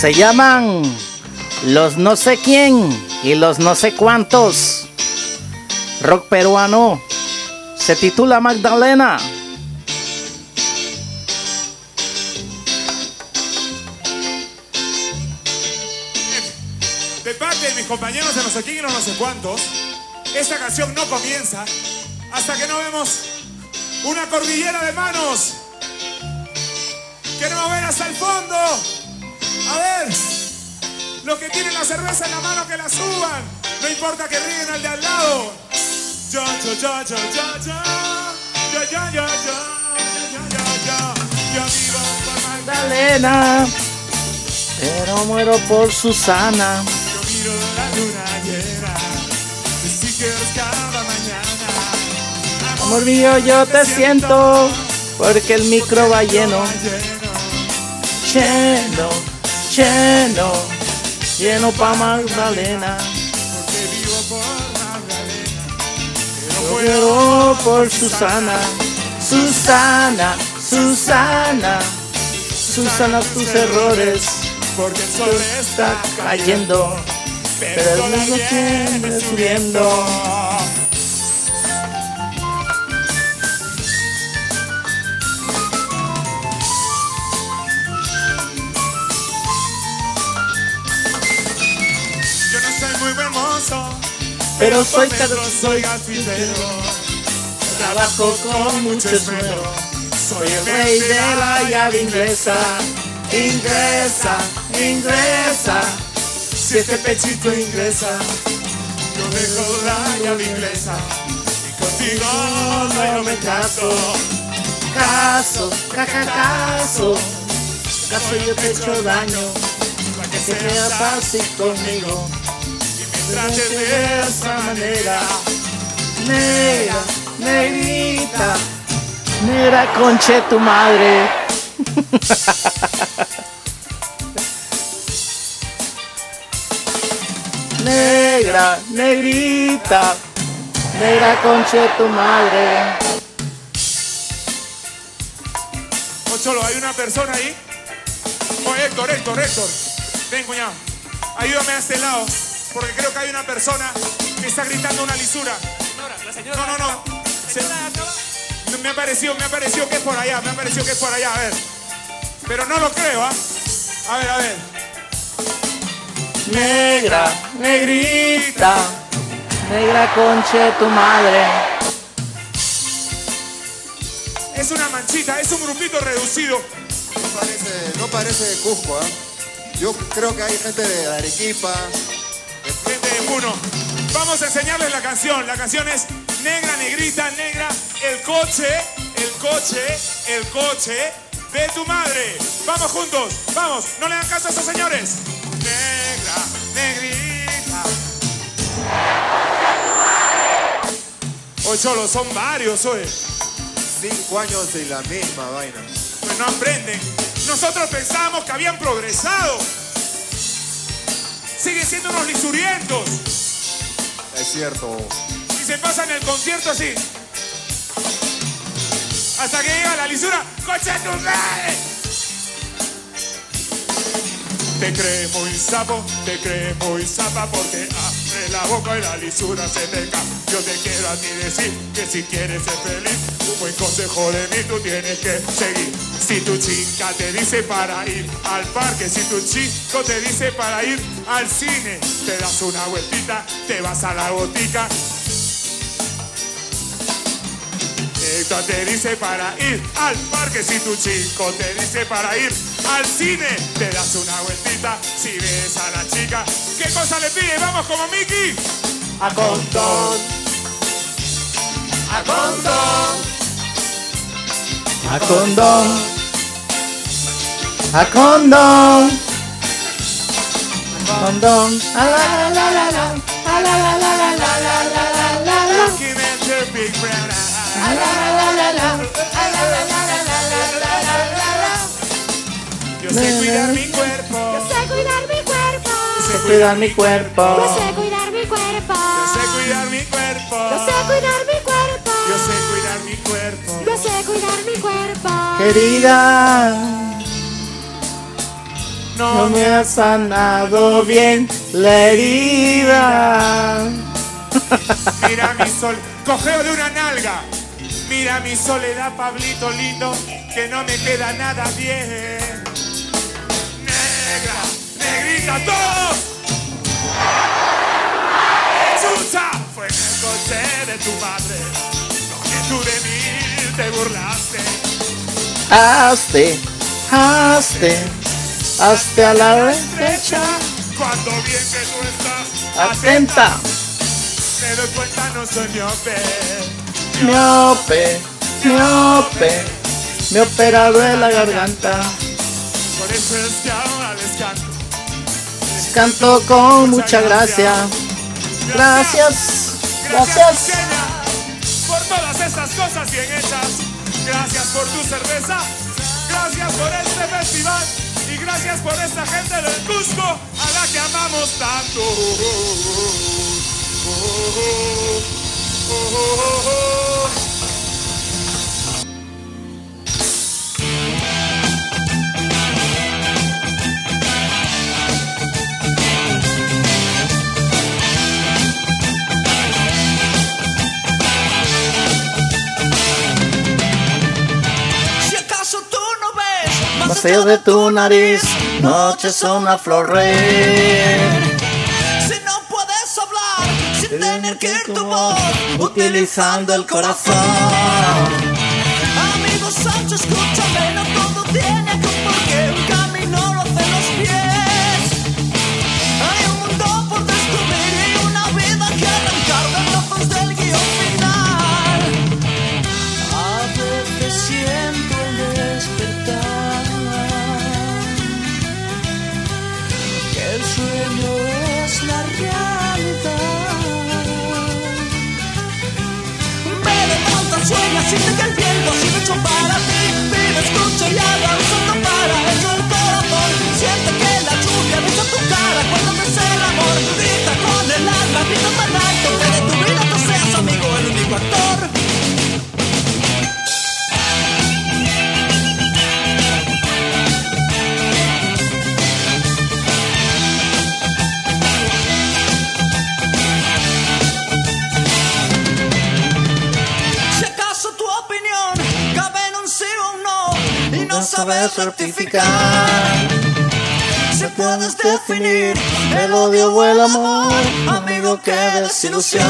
Se llaman los no sé quién y los no sé cuántos. Rock peruano. Se titula Magdalena. De parte de mis compañeros de no sé quién y no sé cuántos, esta canción no comienza hasta que no vemos una cordillera de manos. Queremos ver hasta el fondo. A ver, los que tienen la cerveza en la mano que la suban. No importa que ríen al de al lado. Yo, yo, yo, yo, yo, yo. Yo, yo, yo, yo, yo, yo, yo. Yo vivo por Magdalena. Pero muero por Susana. Yo miro la luna llena. Stickers cada mañana. Amor mío, yo te siento. Porque el micro va lleno. Lleno, lleno. Lleno pa' Magdalena. Porque vivo por Magdalena. Yo muero por Susana. Susana, Susana. Susana, tus errores. Porque el sol está cayendo. Pero el mundo viene subiendo. Pero soy dentro soy gafitero. Trabajo con mucho esmero. Soy el rey de la llave inglesa. Ingresa, ingresa. Si este pechito ingresa, Yo dejo la llave inglesa y contigo no me caso. caso, caca, caso. Caso yo te echo daño. Para que seas así conmigo. Trates de esa manera. Negra, negrita. Negra conche tu madre. Negra, negrita. Negra conche tu madre. Ocholo, ¿hay una persona ahí? Oye, Héctor, Héctor, Héctor. Ven, cuñado. Ayúdame a este lado, porque creo que hay una persona que está gritando una lisura. No, no, no. Se- no, me ha parecido, me ha parecido que es por allá, me ha parecido que es por allá, a ver. Pero no lo creo, ¿ah? A ver, a ver. Negra, negrita. Negra conche tu madre. Es una manchita, es un grupito reducido. No parece, no parece de Cusco, ¿ah? Yo creo que hay gente de Arequipa. De Puno. Vamos a enseñarles la canción. La canción es Negra, Negrita, Negra el coche, el coche, el coche de tu madre. Vamos juntos, vamos, no le dan caso a esos señores. Negra, negrita. Hoy solo son varios, hoy. Cinco años y la misma vaina. Pues no aprenden. Nosotros pensábamos que habían progresado. Siguen siendo unos lisurientos. Es cierto. Y se pasan el concierto así. Hasta que llega la lisura. ¡Coche tu madre! Te crees muy sapo, te crees muy zapa porque abre la boca y la lisura se te cae. Yo te quiero a ti decir que si quieres ser feliz, un buen consejo de mí tú tienes que seguir. Si tu chica te dice para ir al parque, si tu chico te dice para ir al cine, te das una vueltita, te vas a la botica. Te dice para ir al parque, si tu chico te dice para ir al cine, te das una vueltita. Si ves a la chica, ¿qué cosa le pide? Vamos como Mickey. A condón. A condón. A condón. A condón. A condón. A la la la la la. A la la la la la la la la la la. Looking at your big brown eyes. A la la la la la. A la la la la la la la la la. Yo sé cuidar mi cuerpo. Yo sé cuidar mi cuerpo. Sé cuidar mi cuerpo. Yo sé cuidar mi cuerpo. Yo sé cuidar mi cuerpo. Yo sé cuidar mi cuerpo. Yo sé cuidar mi cuerpo. Yo sé cuidar mi cuerpo. Querida. No me ha sanado bien la herida. Mira mi sol, cogeo de una nalga. Mira mi soledad, Pablito lindo, que no me queda nada bien. Negra, negrita, todos. Chucha, fue en el coche de tu madre, donde tú de mí te burlaste. Hazte, hazte, hazte a la derecha. Cuando bien que tú estás Atenta, me doy cuenta no soy miope. miope, miope. Me he operado de la garganta. Por eso es que ahora les canto. Canto con mucha gracia. Gracias, gracias. Por todas estas cosas bien hechas. Gracias por tu cerveza. Gracias por este festival. Y gracias por esta gente del Cusco a la que amamos tanto. Si allá de tu nariz, noche son una florrer. Si no puedes hablar sin tener que ir tu voz Utilizando el corazón. Amigo Sancho, sabes rectificar. Si puedes definir el odio o el amor, amigo, qué desilusión.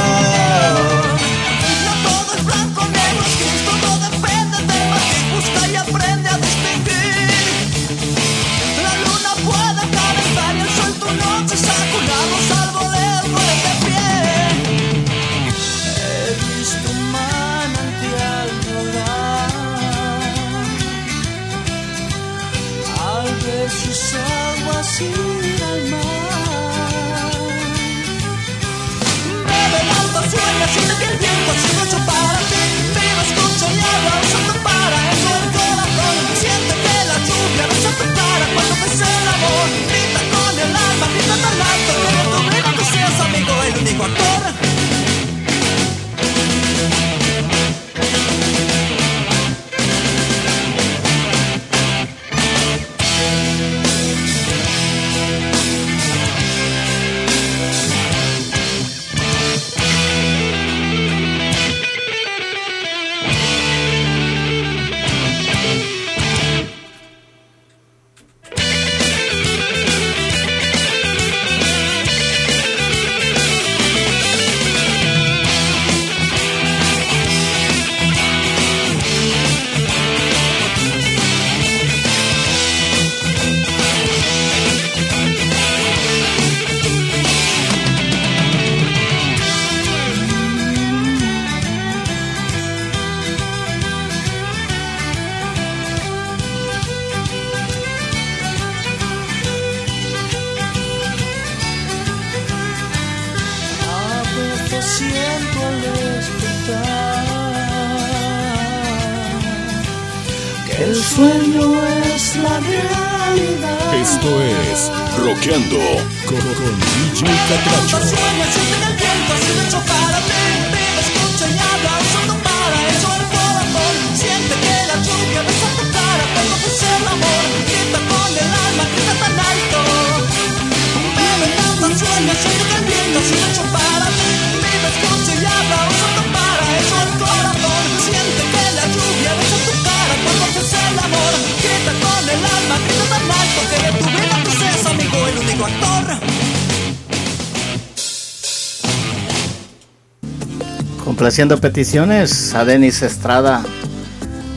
Complaciendo peticiones a Denis Estrada,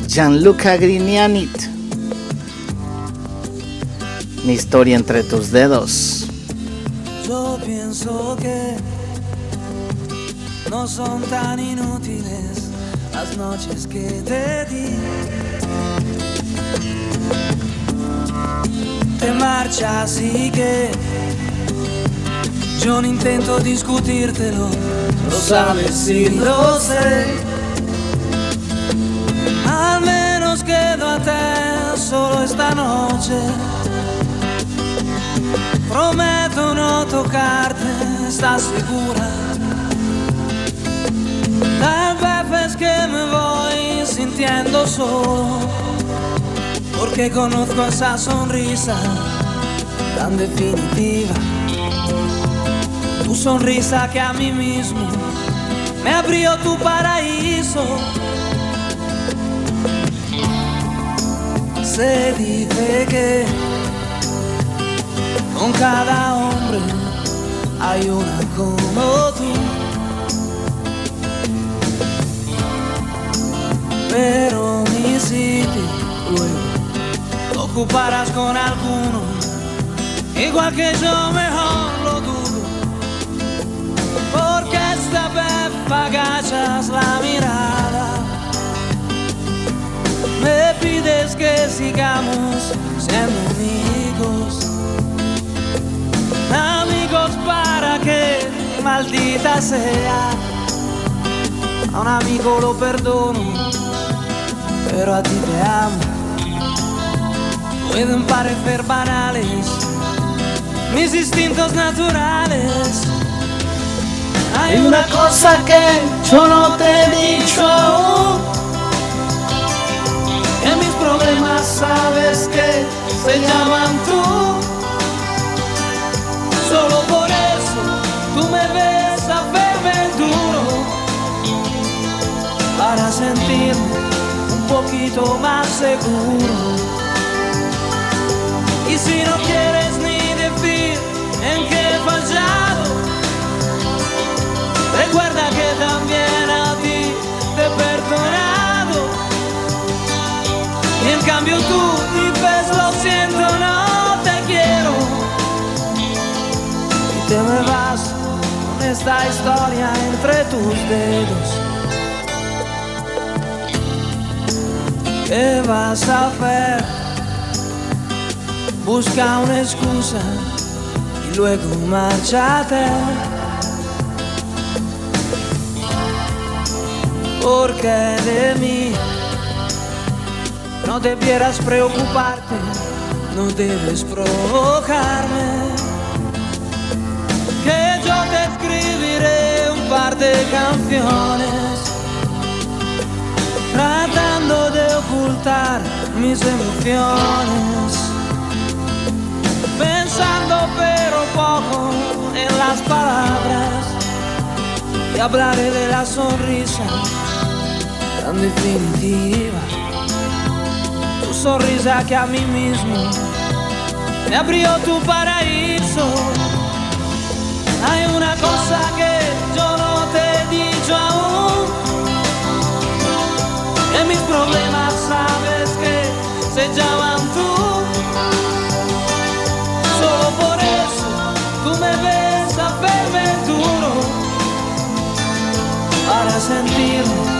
Gianluca Grignanit. Mi historia entre tus dedos. Yo pienso que no son tan inútiles las noches que te di. Te marchas y que yo no intento discutírtelo, lo sabes y lo sé. Al menos quedo a te solo esta noche. Prometo no tocarte, ¿estás segura? Tal vez es que me voy sintiendo solo, porque conozco esa sonrisa tan definitiva. Tu sonrisa que a mí mismo me abrió tu paraíso. Se dice que con cada hombre hay una como tú. Pero mi sitio luego ocuparás con alguno, igual que yo mejor lo agachas la mirada. Me pides que sigamos siendo amigos. Amigos para que maldita sea. A un amigo lo perdono, pero a ti te amo. Pueden parecer banales mis instintos naturales. Hay una cosa que yo no te he dicho aún. Que mis problemas sabes que se llaman tú. Solo por eso tú me ves a verme duro. Para sentirme un poquito más seguro. Y si no quieres recuerda que también a ti te he perdonado. Y en cambio tú dices lo siento, no te quiero. Y te me vas con esta historia entre tus dedos. ¿Qué vas a hacer? Busca una excusa y luego márchate. Porque de mí no debieras preocuparte, no debes provocarme. Que yo te escribiré un par de canciones, tratando de ocultar mis emociones, pensando pero poco en las palabras, y hablaré de la sonrisa tan definitiva tu sonrisa que a mí mismo me abrió tu paraíso. Hay una cosa que yo no te he dicho aún, que mis problemas sabes que se llaman tú. Solo por eso tú me ves a verme duro, para sentirme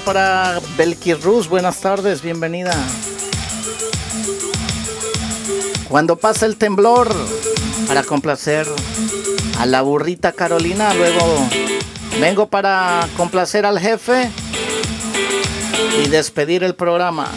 para Belkir Ruz. Buenas tardes, bienvenida. Cuando pasa el temblor, para complacer a la burrita Carolina, luego vengo para complacer al jefe y despedir el programa.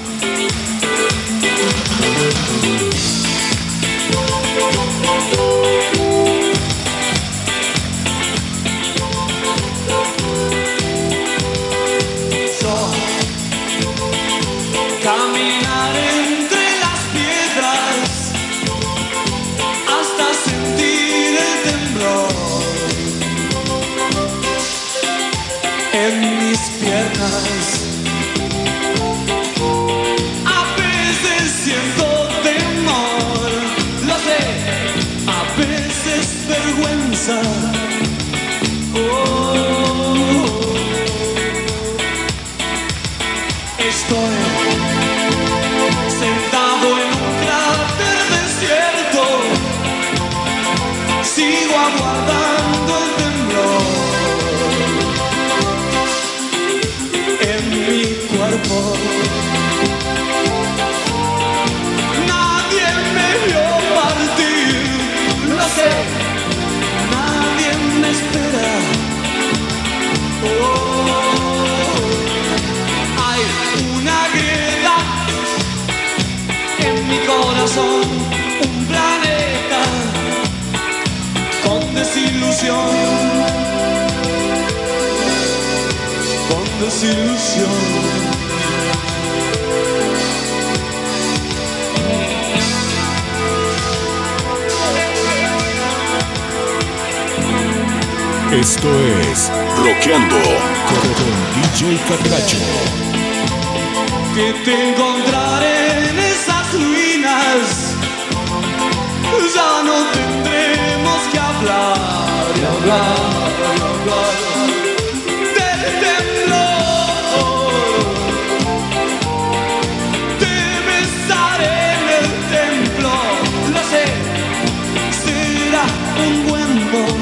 Esto es Roqueando con, DJ Catracho. Que te encontraré en esas ruinas. Ya no tendremos que hablar.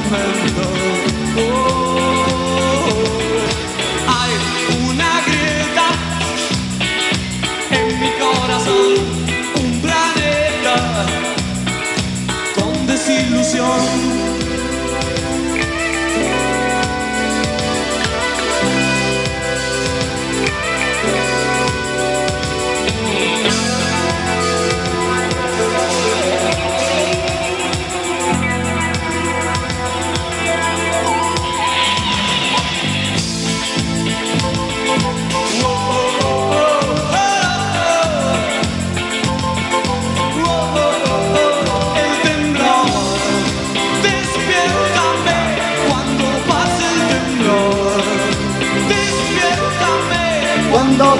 open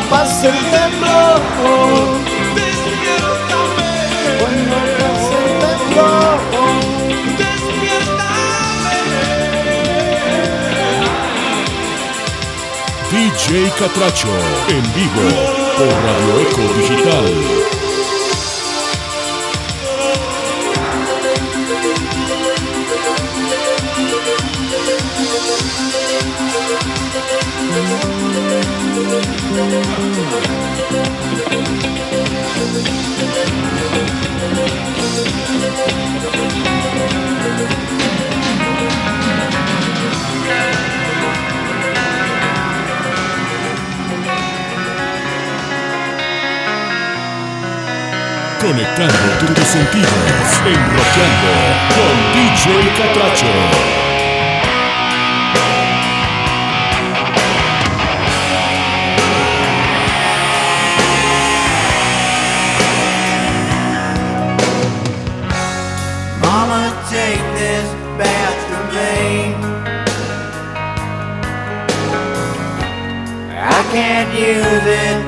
pase el temblor. Despiértame. Cuando pase el temblor. Despiértame. DJ Catracho, en vivo, por Radio Eco Digital. sentidos enroqueando con DJ Catracho. can't use it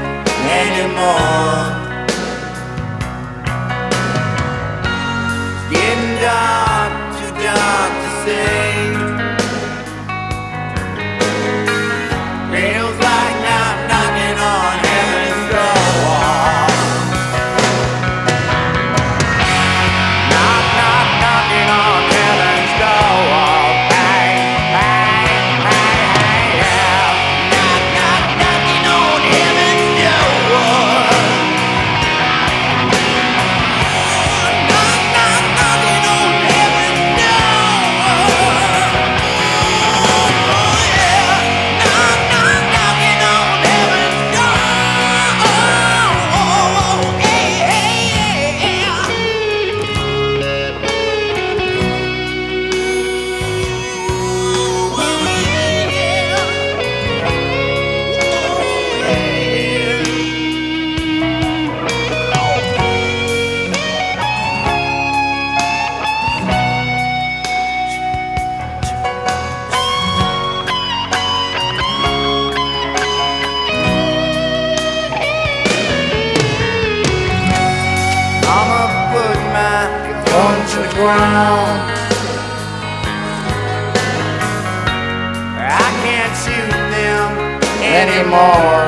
anymore. dark, too dark to say. more.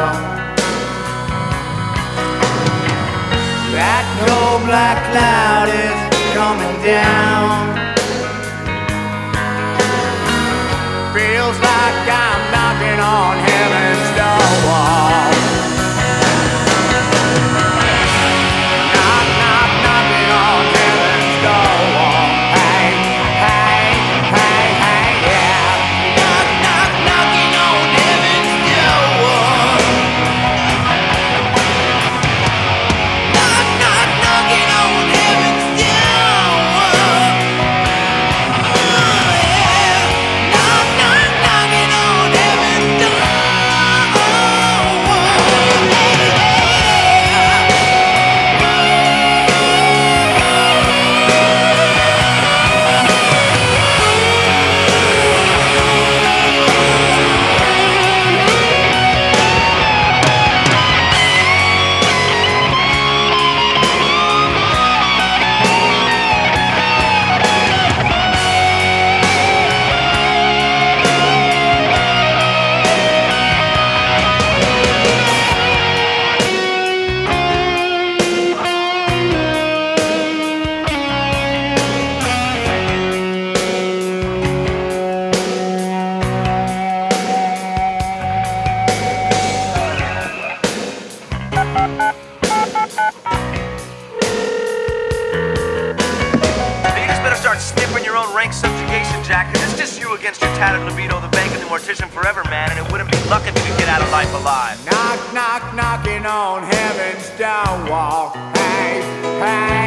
prison forever, man, and it wouldn't be luck if you get out of life alive. Knock, knock, knocking on heaven's door wall. Hey, hey.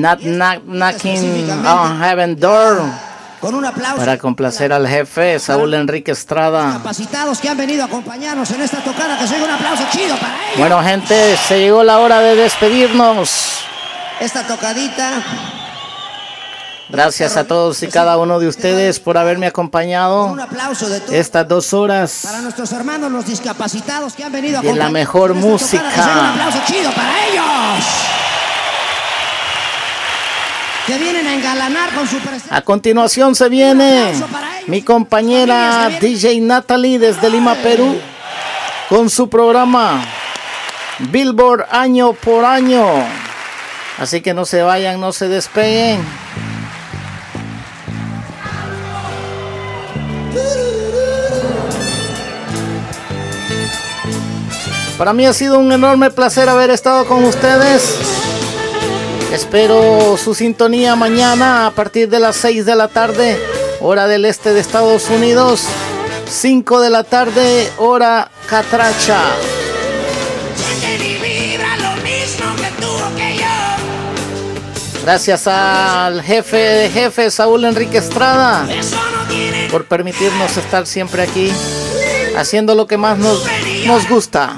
Not knock, knocking on heaven door. Con un aplauso. Para complacer al jefe Saúl Enrique Estrada. Capacitados que han venido a acompañarnos en esta tocada, que se un aplauso chido para ellos. Bueno, gente, se llegó la hora de despedirnos. Esta tocadita. Gracias a todos y cada uno de ustedes por haberme acompañado estas dos horas Para nuestros hermanos, los discapacitados que han venido a de la mejor oiga Un música. aplauso chido para ellos. Que vienen a engalanar con su presencia. A continuación se viene mi compañera DJ Natalie desde Lima, Perú, con su programa Billboard año por año. Así que no se vayan, no se despeguen. Para mí ha sido un enorme placer haber estado con ustedes. Espero su sintonía mañana a partir de las 6 de la tarde, hora del este de Estados Unidos. 5 de la tarde, hora catracha. Gracias al jefe de jefe, Saúl Enrique Estrada, por permitirnos estar siempre aquí, haciendo lo que más nos, nos gusta.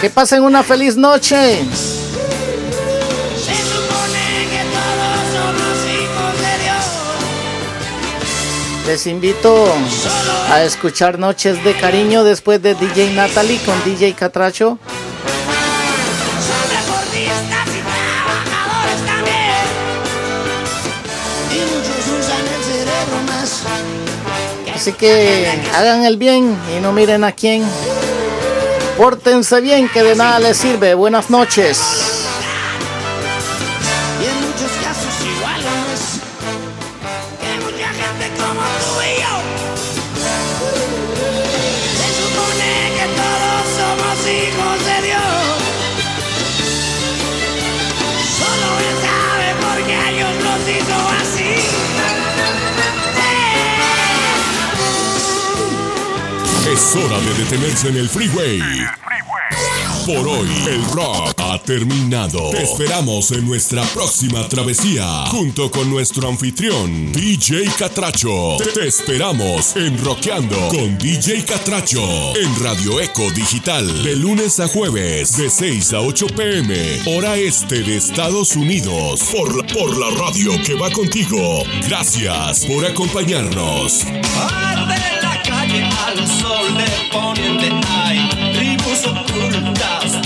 Que pasen una feliz noche. Se supone que todos somos hijos de Dios. Les invito a escuchar Noches de Cariño después de DJ Natalie con DJ Catracho. Así que hagan el bien y no miren a quién. Pórtense bien, que de nada les sirve. Buenas noches. Es hora de detenerse en el freeway. Por hoy, el rock ha terminado. Te esperamos en nuestra próxima travesía, junto con nuestro anfitrión, DJ Catracho. Te, esperamos en Rockeando con DJ Catracho, en Radio Eco Digital, de lunes a jueves, de 6 a 8 pm, hora este de Estados Unidos, por la, por la radio que va contigo. Gracias por acompañarnos. Arde la calle al sol de poniente hay tribus ocultas